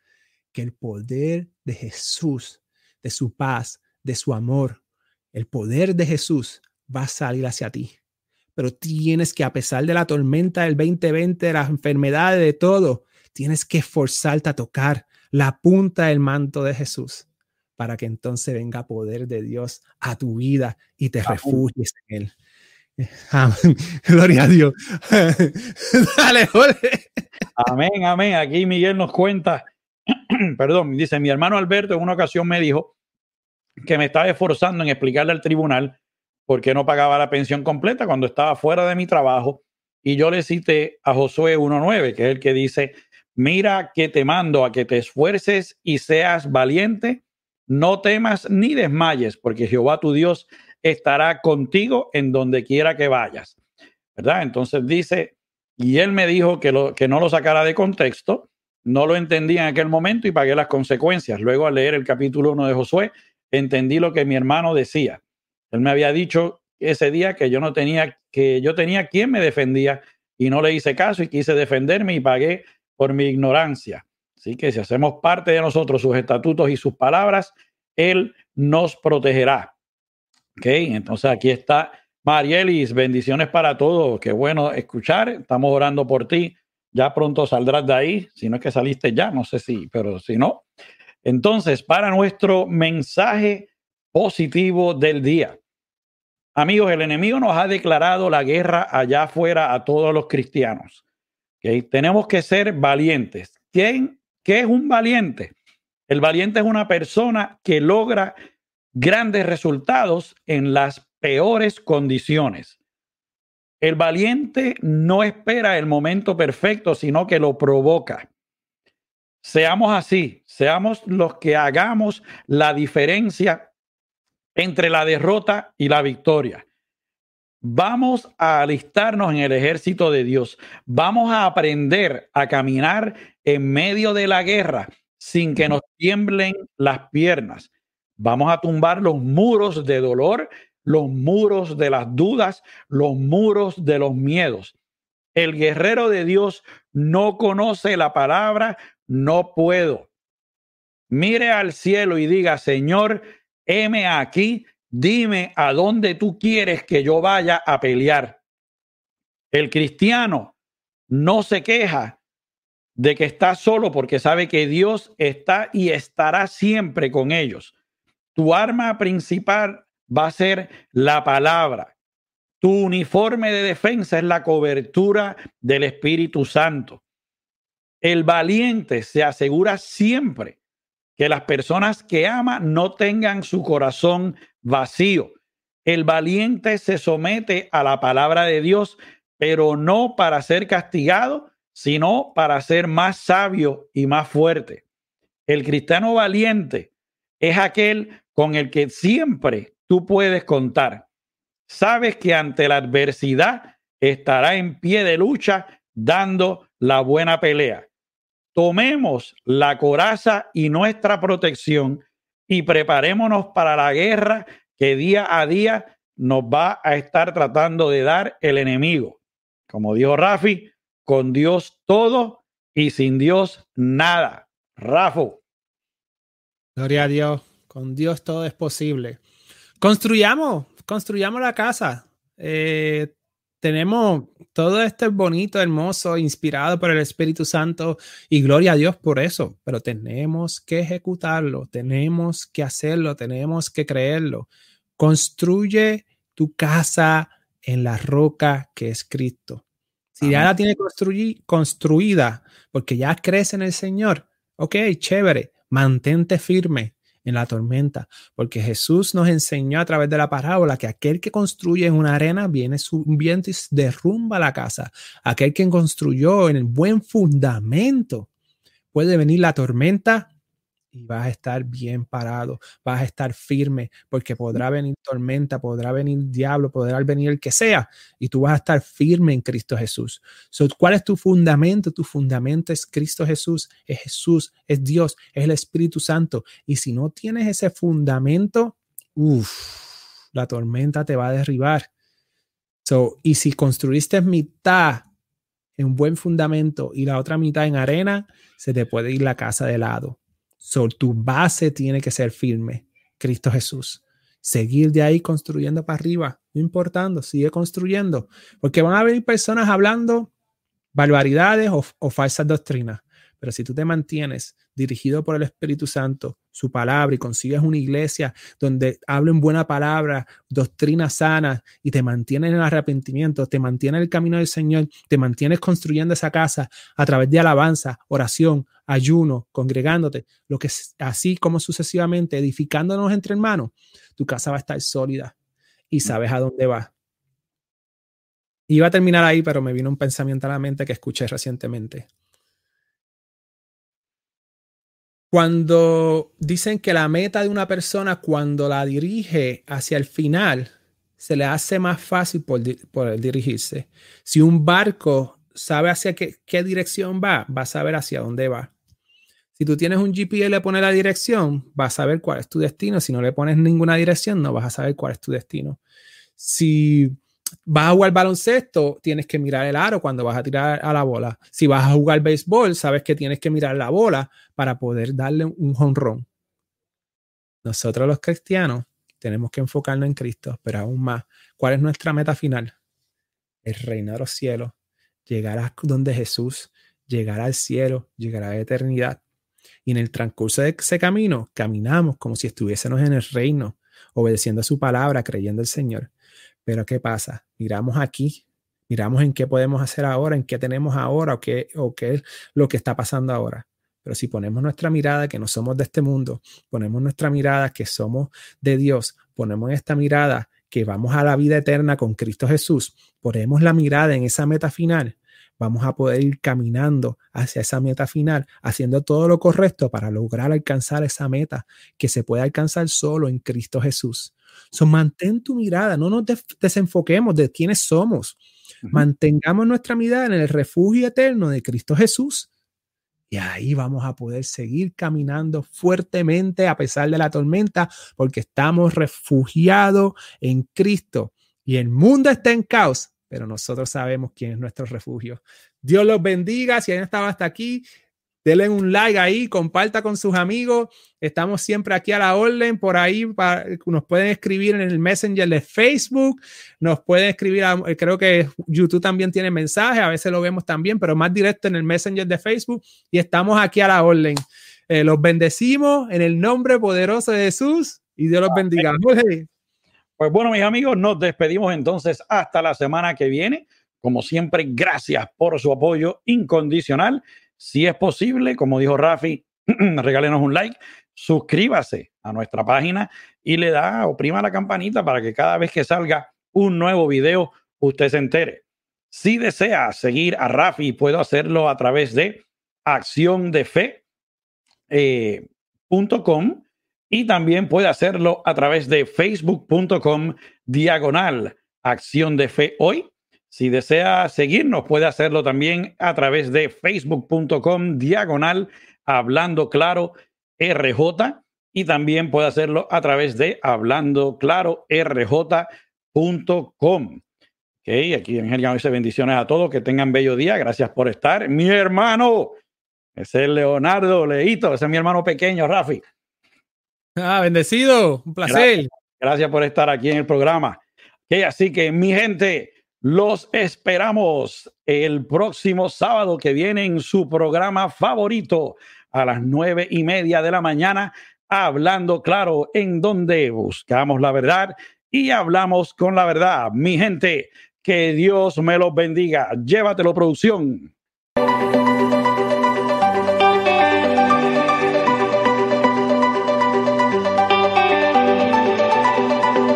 Que el poder de Jesús, de su paz, de su amor, el poder de Jesús va a salir hacia ti. Pero tienes que, a pesar de la tormenta del 2020, de las enfermedades, de todo, tienes que esforzarte a tocar la punta del manto de Jesús para que entonces venga poder de Dios a tu vida y te refugies en él. Amén. Gloria a Dios. Dale, Jorge. Amén, amén. Aquí Miguel nos cuenta, perdón, dice, mi hermano Alberto en una ocasión me dijo que me estaba esforzando en explicarle al tribunal por qué no pagaba la pensión completa cuando estaba fuera de mi trabajo. Y yo le cité a Josué 1.9, que es el que dice, mira que te mando a que te esfuerces y seas valiente, no temas ni desmayes, porque Jehová tu Dios estará contigo en donde quiera que vayas. ¿Verdad? Entonces dice, y él me dijo que, lo, que no lo sacara de contexto, no lo entendí en aquel momento y pagué las consecuencias. Luego al leer el capítulo 1 de Josué, entendí lo que mi hermano decía. Él me había dicho ese día que yo no tenía, que yo tenía quien me defendía y no le hice caso y quise defenderme y pagué por mi ignorancia. Así que si hacemos parte de nosotros sus estatutos y sus palabras, Él nos protegerá. Ok, entonces aquí está Marielis, bendiciones para todos. Qué bueno escuchar. Estamos orando por ti. Ya pronto saldrás de ahí. Si no es que saliste ya, no sé si, pero si no. Entonces, para nuestro mensaje positivo del día. Amigos, el enemigo nos ha declarado la guerra allá afuera a todos los cristianos. Tenemos que ser valientes. ¿Quién, ¿Qué es un valiente? El valiente es una persona que logra grandes resultados en las peores condiciones. El valiente no espera el momento perfecto, sino que lo provoca. Seamos así, seamos los que hagamos la diferencia entre la derrota y la victoria. Vamos a alistarnos en el ejército de Dios. Vamos a aprender a caminar en medio de la guerra sin que nos tiemblen las piernas. Vamos a tumbar los muros de dolor, los muros de las dudas, los muros de los miedos. El guerrero de Dios no conoce la palabra, no puedo. Mire al cielo y diga, Señor, heme aquí, dime a dónde tú quieres que yo vaya a pelear. El cristiano no se queja de que está solo porque sabe que Dios está y estará siempre con ellos. Tu arma principal va a ser la palabra. Tu uniforme de defensa es la cobertura del Espíritu Santo. El valiente se asegura siempre que las personas que ama no tengan su corazón vacío. El valiente se somete a la palabra de Dios, pero no para ser castigado, sino para ser más sabio y más fuerte. El cristiano valiente es aquel con el que siempre tú puedes contar. Sabes que ante la adversidad estará en pie de lucha dando la buena pelea. Tomemos la coraza y nuestra protección y preparémonos para la guerra que día a día nos va a estar tratando de dar el enemigo. Como dijo Rafi, con Dios todo y sin Dios nada. Rafo. Gloria a Dios. Con Dios todo es posible. Construyamos, construyamos la casa. Eh, tenemos todo esto es bonito, hermoso, inspirado por el Espíritu Santo y gloria a Dios por eso, pero tenemos que ejecutarlo, tenemos que hacerlo, tenemos que creerlo. Construye tu casa en la roca que es Cristo. Si ya la tiene construida porque ya crees en el Señor, ok, chévere, mantente firme, en la tormenta, porque Jesús nos enseñó a través de la parábola que aquel que construye en una arena viene un viento y derrumba la casa. Aquel que construyó en el buen fundamento, puede venir la tormenta y vas a estar bien parado, vas a estar firme, porque podrá venir tormenta, podrá venir diablo, podrá venir el que sea, y tú vas a estar firme en Cristo Jesús. ¿Cuál es tu fundamento? Tu fundamento es Cristo Jesús, es Jesús, es Dios, es el Espíritu Santo. Y si no tienes ese fundamento, uff, la tormenta te va a derribar. So, y si construiste mitad en buen fundamento y la otra mitad en arena, se te puede ir la casa de lado. So, tu base tiene que ser firme, Cristo Jesús. Seguir de ahí construyendo para arriba, no importando, sigue construyendo, porque van a venir personas hablando barbaridades o, o falsas doctrinas. Pero si tú te mantienes dirigido por el Espíritu Santo, su palabra, y consigues una iglesia donde hablen buena palabra, doctrina sana, y te mantienes en el arrepentimiento, te mantienes en el camino del Señor, te mantienes construyendo esa casa a través de alabanza, oración, ayuno, congregándote, lo que así como sucesivamente, edificándonos entre hermanos, tu casa va a estar sólida y mm. sabes a dónde va. Iba a terminar ahí, pero me vino un pensamiento a la mente que escuché recientemente. Cuando dicen que la meta de una persona, cuando la dirige hacia el final, se le hace más fácil por, dirigirse. Si un barco sabe hacia qué, qué, dirección va, va a saber hacia dónde va. Si tú tienes un GPS y le pones la dirección, vas a saber cuál es tu destino. Si no le pones ninguna dirección, no vas a saber cuál es tu destino. Si vas a jugar baloncesto, tienes que mirar el aro cuando vas a tirar a la bola. Si vas a jugar béisbol, sabes que tienes que mirar la bola para poder darle un honrón. Nosotros los cristianos tenemos que enfocarnos en Cristo, pero aún más, ¿cuál es nuestra meta final? El reino de los cielos, llegar a donde Jesús, llegar al cielo, llegar a la eternidad. Y en el transcurso de ese camino, caminamos como si estuviésemos en el reino, obedeciendo a su palabra, creyendo el Señor. Pero ¿qué pasa? Miramos aquí, miramos en qué podemos hacer ahora, en qué tenemos ahora o qué, o qué es lo que está pasando ahora. Pero si ponemos nuestra mirada que no somos de este mundo, ponemos nuestra mirada que somos de Dios, ponemos esta mirada que vamos a la vida eterna con Cristo Jesús, ponemos la mirada en esa meta final, vamos a poder ir caminando hacia esa meta final, haciendo todo lo correcto para lograr alcanzar esa meta que se puede alcanzar solo en Cristo Jesús. So, mantén tu mirada, no nos desenfoquemos de quiénes somos. Mantengamos nuestra mirada en el refugio eterno de Cristo Jesús. Y ahí vamos a poder seguir caminando fuertemente a pesar de la tormenta, porque estamos refugiados en Cristo. Y el mundo está en caos, pero nosotros sabemos quién es nuestro refugio. Dios los bendiga. Si han estado hasta aquí, denle un like ahí, comparta con sus amigos. Estamos siempre aquí a la orden por ahí. nos pueden escribir en el Messenger de Facebook, nos pueden escribir, creo que YouTube también tiene mensajes, a veces lo vemos también, pero más directo en el Messenger de Facebook. Y estamos aquí a la orden. Eh, los bendecimos en el nombre poderoso de Jesús y Dios los bendiga. Pues bueno, mis amigos, nos despedimos entonces hasta la semana que viene. Como siempre, gracias por su apoyo incondicional si es posible, como dijo Rafi, regálenos un like, suscríbase a nuestra página y le da, oprima la campanita para que cada vez que salga un nuevo video, usted se entere. Si desea seguir a Rafi, puedo hacerlo a través de acciondefe.com eh, y también puede hacerlo a través de facebook.com diagonal acción de fe hoy si desea seguirnos, puede hacerlo también a través de facebook.com diagonal hablando claro RJ y también puede hacerlo a través de hablando claro RJ.com. Ok, aquí Angélica dice bendiciones a todos, que tengan bello día, gracias por estar. Mi hermano, ese es Leonardo Leito, ese es mi hermano pequeño, Rafi. Ah, bendecido, un placer. Gracias, por estar aquí en el programa. Okay, así que mi gente, los esperamos el próximo sábado que viene en su programa favorito a las nueve y media de la mañana, hablando claro, en donde buscamos la verdad y hablamos con la verdad. Mi gente, que Dios me los bendiga. Llévatelo, producción.